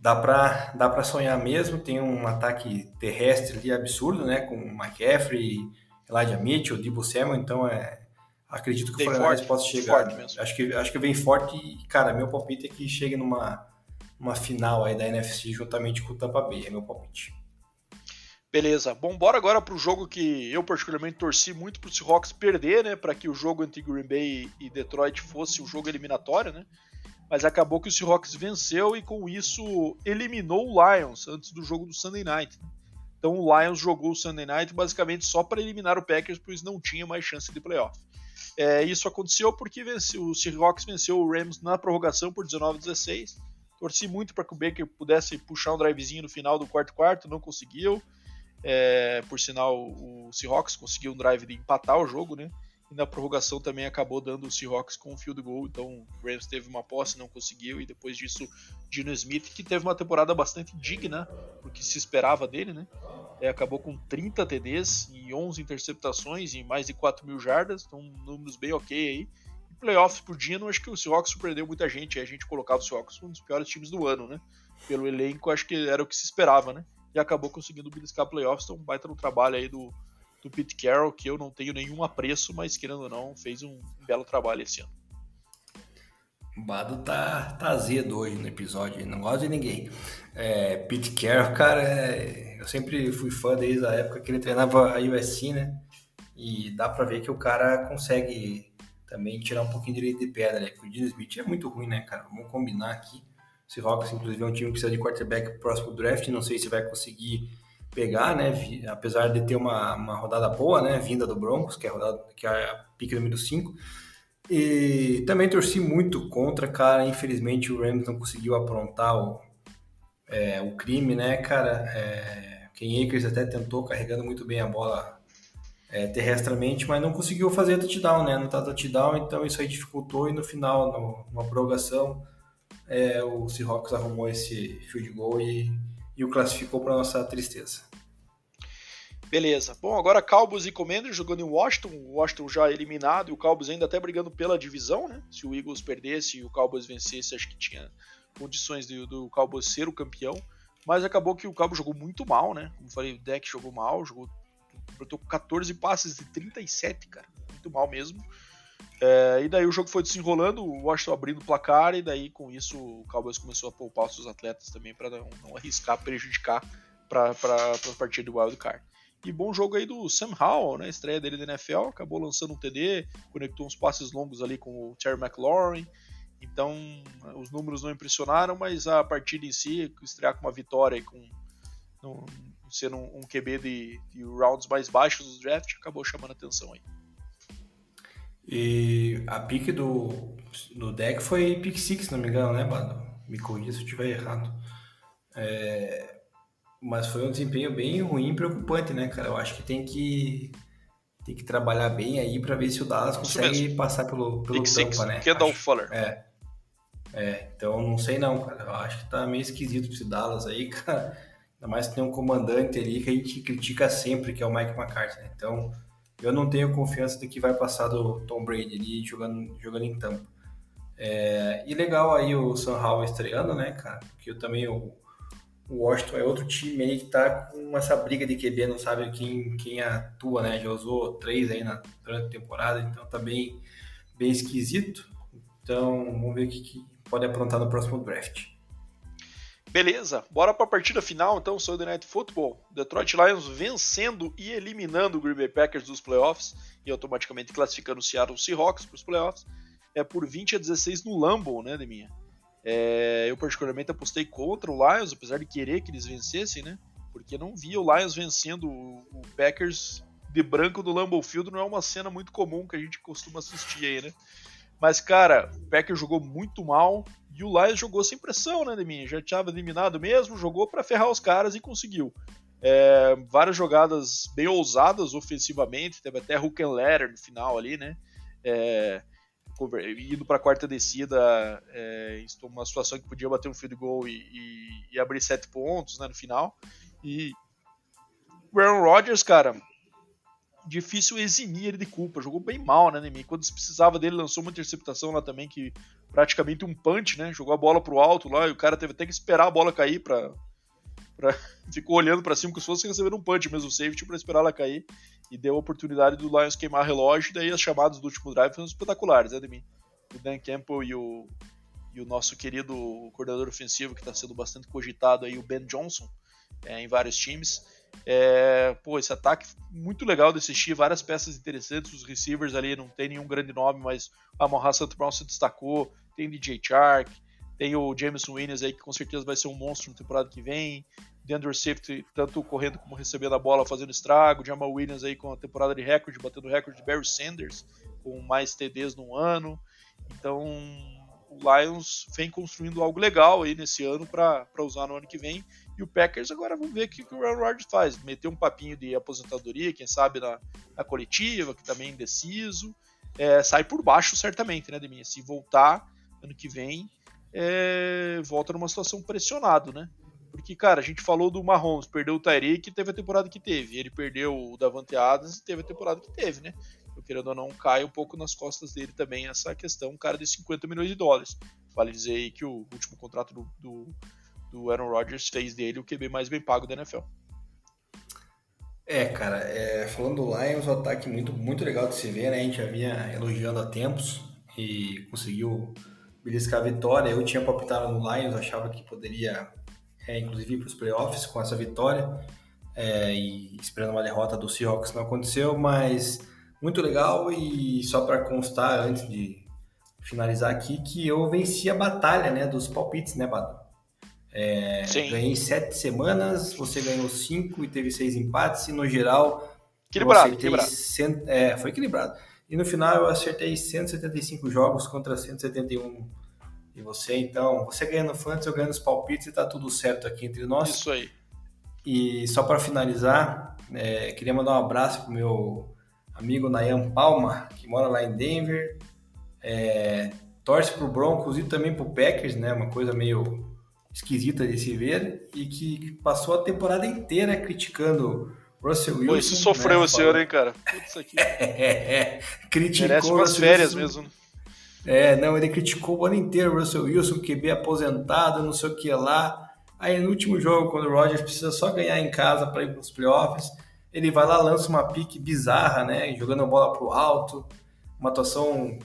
dá para dá para sonhar mesmo. Tem um ataque terrestre ali absurdo, né? Com McCaffrey, Elijah Mitchell, Debo Samuel. Então é acredito que o Fortaleza possa chegar. Acho que acho que vem forte e cara, meu palpite é que chegue numa uma final aí da NFC juntamente com o Tampa Bay. É meu palpite. Beleza. Bom, bora agora para o jogo que eu particularmente torci muito para o Seahawks perder, né? Para que o jogo entre Green Bay e Detroit fosse o um jogo eliminatório, né? mas acabou que o Seahawks venceu e com isso eliminou o Lions antes do jogo do Sunday Night. Então o Lions jogou o Sunday Night basicamente só para eliminar o Packers, pois não tinha mais chance de playoff. É, isso aconteceu porque venceu, o Seahawks venceu o Rams na prorrogação por 19 a 16. Torci muito para que o Baker pudesse puxar um drivezinho no final do quarto quarto, não conseguiu. É, por sinal, o Seahawks conseguiu um drive de empatar o jogo, né? E na prorrogação também acabou dando o Seahawks com um field goal. Então o Rams teve uma posse, não conseguiu. E depois disso, Dino Smith, que teve uma temporada bastante digna, porque se esperava dele, né? É, acabou com 30 TDs e 11 interceptações e mais de 4 mil jardas. Então, números bem ok aí. E playoffs por Dino, acho que o Seahawks surpreendeu muita gente. A gente colocava o Seahawks um dos piores times do ano, né? Pelo elenco, acho que era o que se esperava, né? E acabou conseguindo beliscar playoffs. Então, baita no trabalho aí do do Pete Carroll, que eu não tenho nenhum apreço, mas querendo ou não, fez um, belo trabalho esse ano. O Bado tá, tá azedo hoje no episódio, não gosta de ninguém. É, Pete Carroll, cara, é, eu sempre fui fã desde a época que ele treinava a USC, né? E dá pra ver que o cara consegue também tirar um pouquinho de leite de pedra, né? O Dino Smith é muito ruim, né, cara? Vamos combinar aqui. O Seahawks, inclusive, é um time que precisa de quarterback próximo draft, não sei se vai conseguir pegar, né? Apesar de ter uma, uma rodada boa, né? Vinda do Broncos, que é a rodada que é a pique número 5. E também torci muito contra, cara. Infelizmente o Rams não conseguiu aprontar o, é, o crime, né, cara? É, Ken Akers até tentou carregando muito bem a bola é, mas não conseguiu fazer touchdown, né? Não tá touchdown, então isso aí dificultou e no final, no, numa prorrogação, é, o Seahawks arrumou esse field goal e e o classificou para nossa tristeza. Beleza. Bom, agora Cowboys e Commanders jogando em Washington. O Washington já eliminado e o Cowboys ainda até brigando pela divisão, né? Se o Eagles perdesse e o Cowboys vencesse, acho que tinha condições do, do Cowboys ser o campeão. Mas acabou que o Cowboys jogou muito mal, né? Como falei, o deck jogou mal, jogou completou 14 passes de 37, cara. Muito mal mesmo. É, e daí o jogo foi desenrolando, o Washington abrindo o placar, e daí com isso o Cowboys começou a poupar os seus atletas também para não, não, arriscar, prejudicar para a partida do Wild Card. E bom jogo aí do Sam Howell, né? Estreia dele da NFL, acabou lançando um TD, conectou uns passes longos ali com o Terry McLaurin. Então, os números não impressionaram, mas a partida em si, estrear com uma vitória e com no, sendo um, QB de, de rounds mais baixos do draft, acabou chamando a atenção aí. E a pique do, do deck foi pick 6, se não me engano, né, Bado? Me corrija se eu estiver errado. É, mas foi um desempenho bem ruim e preocupante, né, cara? Eu acho que tem que tem que trabalhar bem aí para ver se o Dallas consegue passar pelo, pelo pick Tampa, six, né? Que é Fuller. É. É, então não sei não, cara. Eu acho que tá meio esquisito esse Dallas aí, cara. Ainda mais que tem um comandante ali que a gente critica sempre, que é o Mike McCarthy, né? Então, eu não tenho confiança de que vai passar do Tom Brady ali jogando, jogando em Tampa. É, e legal aí o Sam Howell estreando, né, cara? Porque eu também o, o Washington é outro time aí que tá com essa briga de QB, não sabe quem, quem atua, né? Já usou três aí na, durante a temporada, então tá bem, bem esquisito. Então vamos ver o que, que pode aprontar no próximo draft. Beleza, bora para a partida final então, Sunday Night Football. Detroit Lions vencendo e eliminando o Green Bay Packers dos playoffs e automaticamente classificando o Seattle Seahawks para os playoffs. É por 20 a 16 no Lambeau, né, Deminha? É, eu particularmente apostei contra o Lions, apesar de querer que eles vencessem, né? Porque não via o Lions vencendo o, Packers de branco do Lambeau Field, não é uma cena muito comum que a gente costuma assistir aí, né? Mas, cara, o Packers jogou muito mal e o Lions jogou sem pressão, né, Deminha? Já tinha eliminado mesmo, jogou para ferrar os caras e conseguiu. É, várias jogadas bem ousadas ofensivamente, teve até hook and ladder no final ali, né? É, indo para a quarta descida, é, uma situação que podia bater um field goal e, e, e abrir sete pontos né, no final. E o Aaron Rodgers, cara, difícil eximir ele de culpa. Jogou bem mal, né, Nemi? Quando se precisava dele, lançou uma interceptação lá também, que praticamente um punch, né? Jogou a bola pro alto lá e o cara teve até que esperar a bola cair pra. pra... Ficou olhando para cima como se fosse receber um punch mesmo, safety, pra esperar ela cair. E deu a oportunidade do Lions queimar relógio. E daí as chamadas do último drive foram espetaculares, né, Nemi? O Dan Campbell e o, e o nosso querido coordenador ofensivo, que está sendo bastante cogitado aí, o Ben Johnson, é, em vários times é, pô, esse ataque muito legal de assistir, várias peças interessantes, os receivers ali não tem nenhum grande nome, mas a Amon St. Brown se destacou, tem DJ Chark, tem o Jameson Williams aí que com certeza vai ser um monstro na temporada que vem, Deandre Safety tanto correndo como recebendo a bola, fazendo estrago, Jamal Williams aí com a temporada de recorde, batendo recorde de Barry Sanders, com mais TDs no ano, então o Lions vem construindo algo legal aí nesse ano para usar no ano que vem e o Packers agora vamos ver o que, que o Aaron Rodgers faz. Meter um papinho de aposentadoria, quem sabe na, na coletiva, que também é indeciso. É, sai por baixo, certamente, né, Deminha? Se voltar ano que vem, é, volta numa situação pressionado, né? Porque, cara, a gente falou do Mahomes, perdeu o Tyreek e teve a temporada que teve. Ele perdeu o Davante Adams e teve a temporada que teve, né? Eu querendo ou não, cai um pouco nas costas dele também essa questão, um cara de 50 milhões de dólares. Vale dizer aí que o último contrato do, do do Aaron Rodgers fez dele o QB mais bem pago da NFL. É, cara, é, falando do Lions, um ataque muito, muito legal de se ver, né? A gente já vinha elogiando há tempos e conseguiu beliscar a vitória. Eu tinha palpitado no Lions, achava que poderia, é, inclusive, ir para os playoffs com essa vitória. É, e esperando uma derrota do Seahawks não aconteceu, mas muito legal. E só para constar, antes de finalizar aqui, que eu venci a batalha né, dos palpites, né, Bado? É, ganhei sete semanas, você ganhou cinco e teve seis empates, e no geral. Equilibrado, equilibrado. Cent... É, foi equilibrado. E no final eu acertei 175 jogos contra 171 e você. Então, você ganha no Fantasy, eu ganho nos palpites e tá tudo certo aqui entre nós. Isso aí. E só para finalizar, é, queria mandar um abraço pro meu amigo Nayan Palma, que mora lá em Denver. É, torce pro Broncos e também pro Packers, né? Uma coisa meio esquisita de se ver e que passou a temporada inteira criticando Russell Wilson. Pô, isso sofreu né, esse ano, hein, cara? Putz, aqui. é, criticou Merece umas Russell férias Wilson. mesmo. É, não, ele criticou o ano inteiro o Russell Wilson, QB aposentado, não sei o que lá. Aí no último jogo, quando o Rodgers precisa só ganhar em casa para ir para os playoffs, ele vai lá, lança uma pique bizarra, né? Jogando a bola pro alto, uma atuação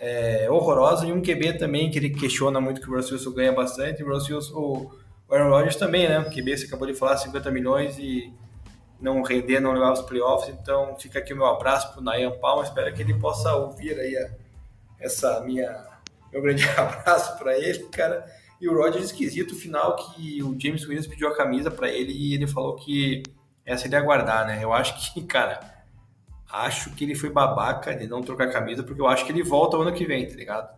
é, horrorosa e um QB também que ele questiona muito que o Russell Wilson ganha bastante. O Russell Wilson, o Aaron Rodgers também, né? O QB você acabou de falar 50 milhões e não render, não levar os playoffs. Então fica aqui o meu abraço pro Nayan Palma. Espero que ele possa ouvir aí a, essa minha meu grande abraço para ele, cara. E o Rodgers esquisito, final que o James Williams pediu a camisa para ele e ele falou que essa ele ia guardar, né? Eu acho que, cara, acho que ele foi babaca de não trocar camisa, porque eu acho que ele volta o ano que vem, tá ligado?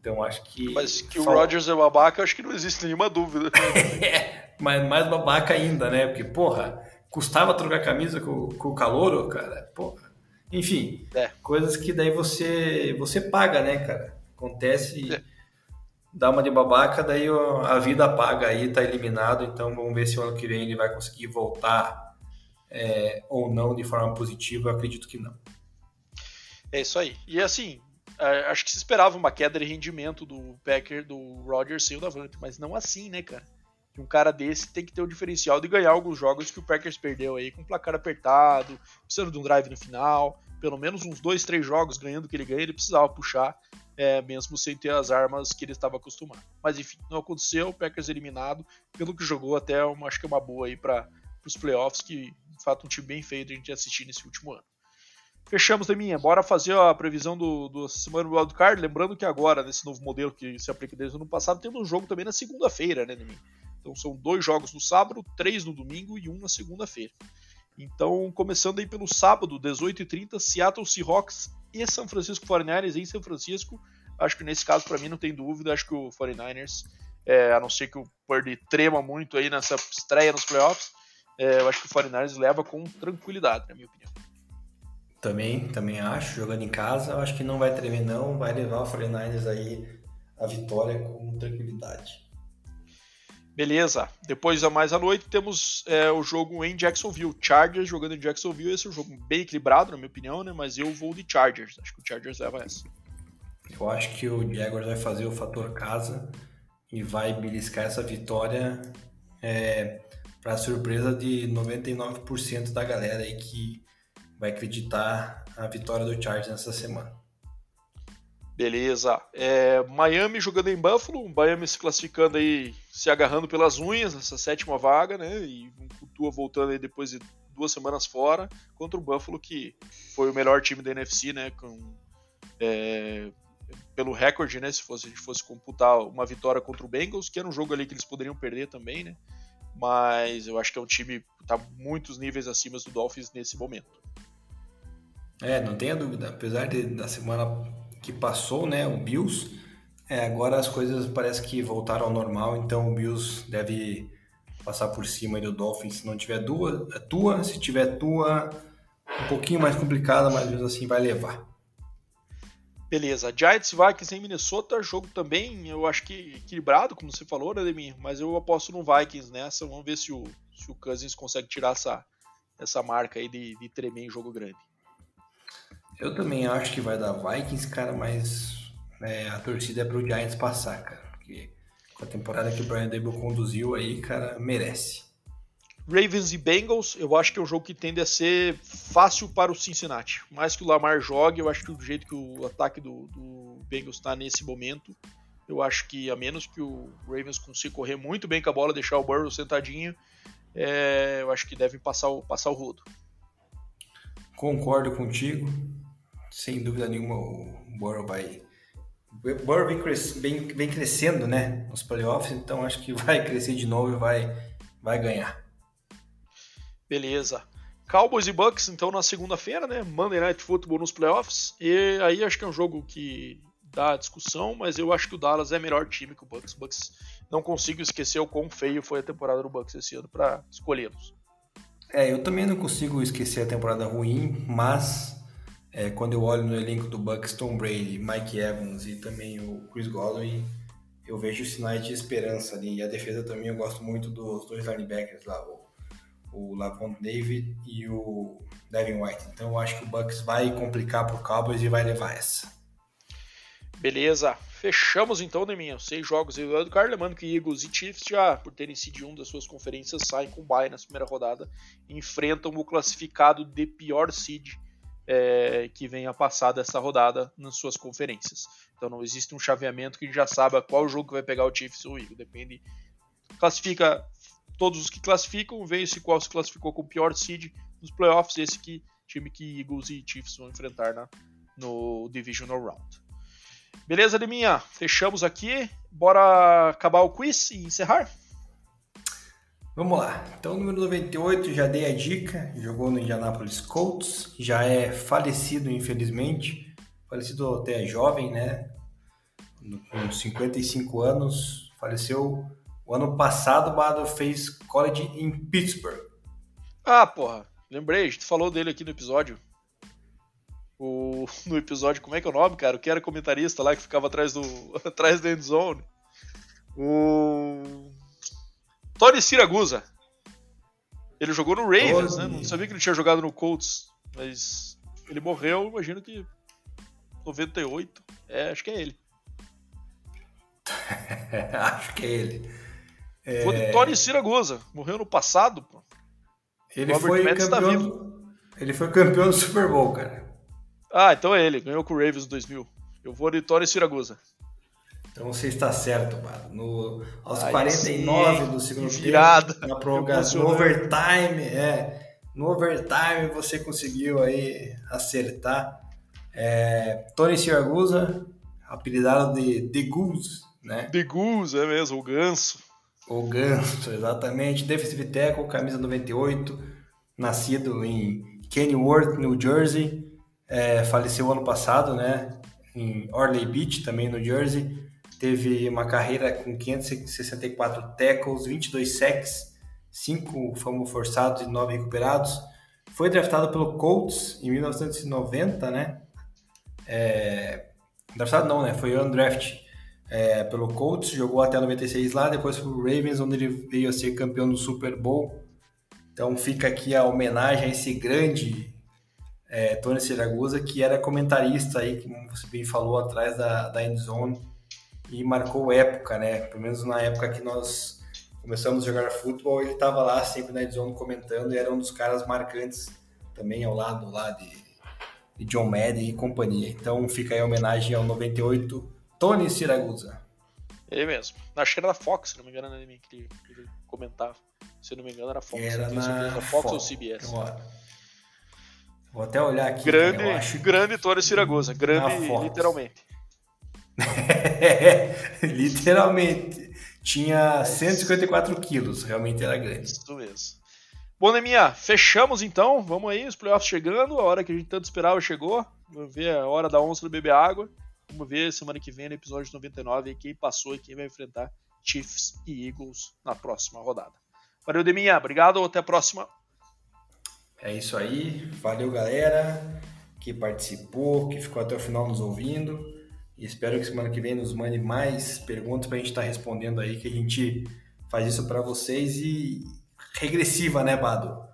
Então acho que. Mas que o Rodgers é babaca, acho que não existe nenhuma dúvida. é, mas mais babaca ainda, né? Porque, porra, custava trocar camisa com, com o calouro, cara. Porra. Enfim, é. coisas que daí você você paga, né, cara? Acontece. É. Dá uma de babaca, daí a vida paga aí, tá eliminado. Então vamos ver se o ano que vem ele vai conseguir voltar é, ou não de forma positiva, acredito que não. É isso aí. E assim, acho que se esperava uma queda de rendimento do Packer, do Rodgers sem o Davante, mas não assim, né, cara? Um cara desse tem que ter o diferencial de ganhar alguns jogos que o Packers perdeu aí, com placar apertado, precisando de um drive no final, pelo menos uns dois, três jogos ganhando que ele ganha, ele precisava puxar. é, mesmo sem ter as armas que ele estava acostumado. Mas enfim, não aconteceu, o Packers eliminado, pelo que jogou até uma, acho que é uma boa aí para os playoffs, que de fato um time bem feio de a gente assistir nesse último ano. Fechamos, minha. Bora fazer a previsão do, do semana do wildcard. Lembrando que agora, nesse novo modelo que se aplica desde o ano passado, temos um jogo também na segunda-feira, né, Neminha? Então são dois jogos no sábado, três no domingo e um na segunda-feira. Então, começando aí pelo sábado, 18h30, Seattle Seahawks e São Francisco 49ers em São Francisco. Acho que nesse caso, para mim, não tem dúvida. Acho que o 49ers, é, a não ser que o Purdy trema muito aí nessa estreia nos playoffs, é, eu acho que o 49ers leva com tranquilidade, na minha opinião. Também, também acho, jogando em casa, eu acho que não vai tremer não, vai levar o 49ers aí a vitória com tranquilidade. Beleza. Depois, a mais à noite, temos é, o jogo em Jacksonville. Chargers jogando em Jacksonville. Esse é um jogo bem equilibrado, na minha opinião, né? Mas eu vou de Chargers. Acho que o Chargers leva essa. Eu acho que o Jaguars vai fazer o fator casa e vai beliscar essa vitória é, para surpresa de 99% da galera aí que vai acreditar a vitória do Chargers nessa semana. Beleza. É, Miami jogando em Buffalo, Miami se classificando aí, se agarrando pelas unhas nessa sétima vaga, né? E Tua voltando aí depois de duas semanas fora, contra o Buffalo, que foi o melhor time da NFC, né? Com, é, pelo recorde, né? Se fosse, a gente fosse computar uma vitória contra o Bengals, que era um jogo ali que eles poderiam perder também, né? Mas eu acho que é um time que tá muitos níveis acima do Dolphins nesse momento. É, não tenha dúvida. Apesar de, da semana que passou, né, o Bills, é, agora as coisas parece que voltaram ao normal, então o Bills deve passar por cima do Dolphins se não tiver duas, é tua, se tiver tua, um pouquinho mais complicada, mas mesmo assim vai levar. Beleza, Giants Vikings em Minnesota, jogo também, eu acho que equilibrado, como você falou, né, Demir? Mas eu aposto no Vikings nessa, vamos ver se o, se o Cousins consegue tirar essa, essa marca aí de, de tremer em jogo grande. Eu também acho que vai dar Vikings, cara, mas é, a torcida é pro Giants passar, cara. Porque com a temporada que o Brian Dable conduziu aí, cara, merece. Ravens e Bengals, eu acho que é um jogo que tende a ser fácil para o Cincinnati. Mais que o Lamar jogue, eu acho que do jeito que o ataque do, do Bengals está nesse momento, eu acho que a menos que o Ravens consiga correr muito bem com a bola, deixar o Burrow sentadinho, é, eu acho que devem passar o, passar o rodo. Concordo contigo sem dúvida nenhuma, o Burrow vai. O Burrow vem, cres... vem, vem, crescendo, né? Nos playoffs, então acho que vai crescer de novo e vai, vai ganhar. Beleza. Cowboys e Bucks, então, na segunda-feira, né? Monday Night Football nos playoffs. E aí acho que é um jogo que dá discussão, mas eu acho que o Dallas é melhor time que o Bucks. O Bucks não consigo esquecer o quão feio foi a temporada do Bucks esse ano para escolhê-los. É, eu também não consigo esquecer a temporada ruim, mas é, quando eu olho no elenco do Bucks, Tom Brady, Mike Evans e também o Chris Godwin, eu vejo sinais de esperança ali. E a defesa também eu gosto muito dos dois linebackers lá, o, o Lavon David e o Devin White. Então eu acho que o Bucks vai complicar pro Cowboys e vai levar essa. Beleza, fechamos então, Neminha. Seis jogos aí do Wildcard, lembrando que Eagles e Chiefs já, por terem sido um das suas conferências, saem com bye na primeira rodada e enfrentam o classificado de pior seed é, que venha passar dessa rodada nas suas conferências. Então não existe um chaveamento que já saiba qual jogo vai pegar o Chiefs ou o Eagles. Depende. Classifica todos os que classificam, vê se qual se classificou com o pior seed nos playoffs, esse que time que Eagles e Chiefs vão enfrentar na, no Divisional Round. Beleza, Liminha? Fechamos aqui. Bora acabar o quiz e encerrar? Vamos lá. Então, número 98, já dei a dica. Jogou no Indianapolis Colts. Já é falecido, infelizmente. Falecido até jovem, né? Com 55 anos. Faleceu o ano passado. O Bado fez college em Pittsburgh. Ah, porra. Lembrei, a gente falou dele aqui no episódio. O, no episódio, como é que é o nome, cara? O que era comentarista lá que ficava atrás do atrás da endzone. O Tony Siragusa. Ele jogou no Ravens, Tony. né? Não sabia que ele tinha jogado no Colts, mas ele morreu, imagino que 98. É, acho que é ele. acho que é ele. É... Foi de Tony Siragusa. Morreu no passado, pô. Ele Robert foi Metz tá campeão. Tá ele foi campeão do Super Bowl, cara. Ah, então é ele. Ganhou com o Ravens em 2000. Eu vou de Tony Siragusa. Então você está certo, mano. No, aos Aí 49 sim, do segundo virada, tempo, na prorrogação, no overtime, é, no overtime você conseguiu aí acertar. É, Tony Siragusa, apelidado de The Goose, né? The Goose, é mesmo, o ganso. O ganso, exatamente. Defensive tackle, camisa 98, nascido em Kenworth, New Jersey. É, faleceu ano passado, né? Em Orley Beach, também no Jersey teve uma carreira com 564 tackles, 22 sacks, 5 fomos forçados e 9 recuperados. Foi draftado pelo Colts em 1990, né? É... Draftado não, né? Foi undraft é, pelo Colts, jogou até 96 lá, depois foi pro Ravens, onde ele veio a ser campeão do Super Bowl. Então fica aqui a homenagem a esse grande é, Tony Siragusa, que era comentarista aí, como você bem falou, atrás da, da Endzone e marcou época, né? Pelo menos na época que nós começamos a jogar futebol, ele estava lá sempre na Zone comentando e era um dos caras marcantes também ao lado lá de, de John Madden e companhia. Então fica aí a homenagem ao 98 Tony Siragusa. Ele mesmo. Acho que era da Fox, se não me engano, né, que ele, que ele comentava. Se não me engano, era Fox. Era na Fox, Fox, ou CBS. Vou até olhar aqui. Grande, acho... grande Tony Siragusa. Grande, literalmente. Literalmente. Tinha 154 quilos, realmente era grande. Isso mesmo. Bom, Neminha, fechamos então. Vamos aí, os playoffs chegando. A hora que a gente tanto esperava chegou. Vamos ver a hora da onça do beber água. Vamos ver semana que vem no episódio 99 quem passou e quem vai enfrentar Chiefs e Eagles na próxima rodada. Valeu, Deminha. Obrigado. Até a próxima. É isso aí. Valeu, galera que participou, que ficou até o final nos ouvindo. E espero que semana que vem nos mande mais perguntas para a gente estar tá respondendo aí, que a gente faz isso para vocês e regressiva, né, Bado?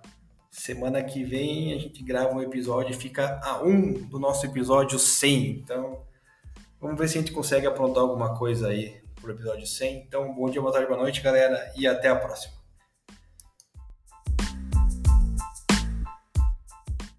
Semana que vem a gente grava um episódio e fica a um do nosso episódio 100. Então, vamos ver se a gente consegue aprontar alguma coisa aí pro episódio 100. Então, bom dia, boa tarde, boa noite, galera, e até a próxima.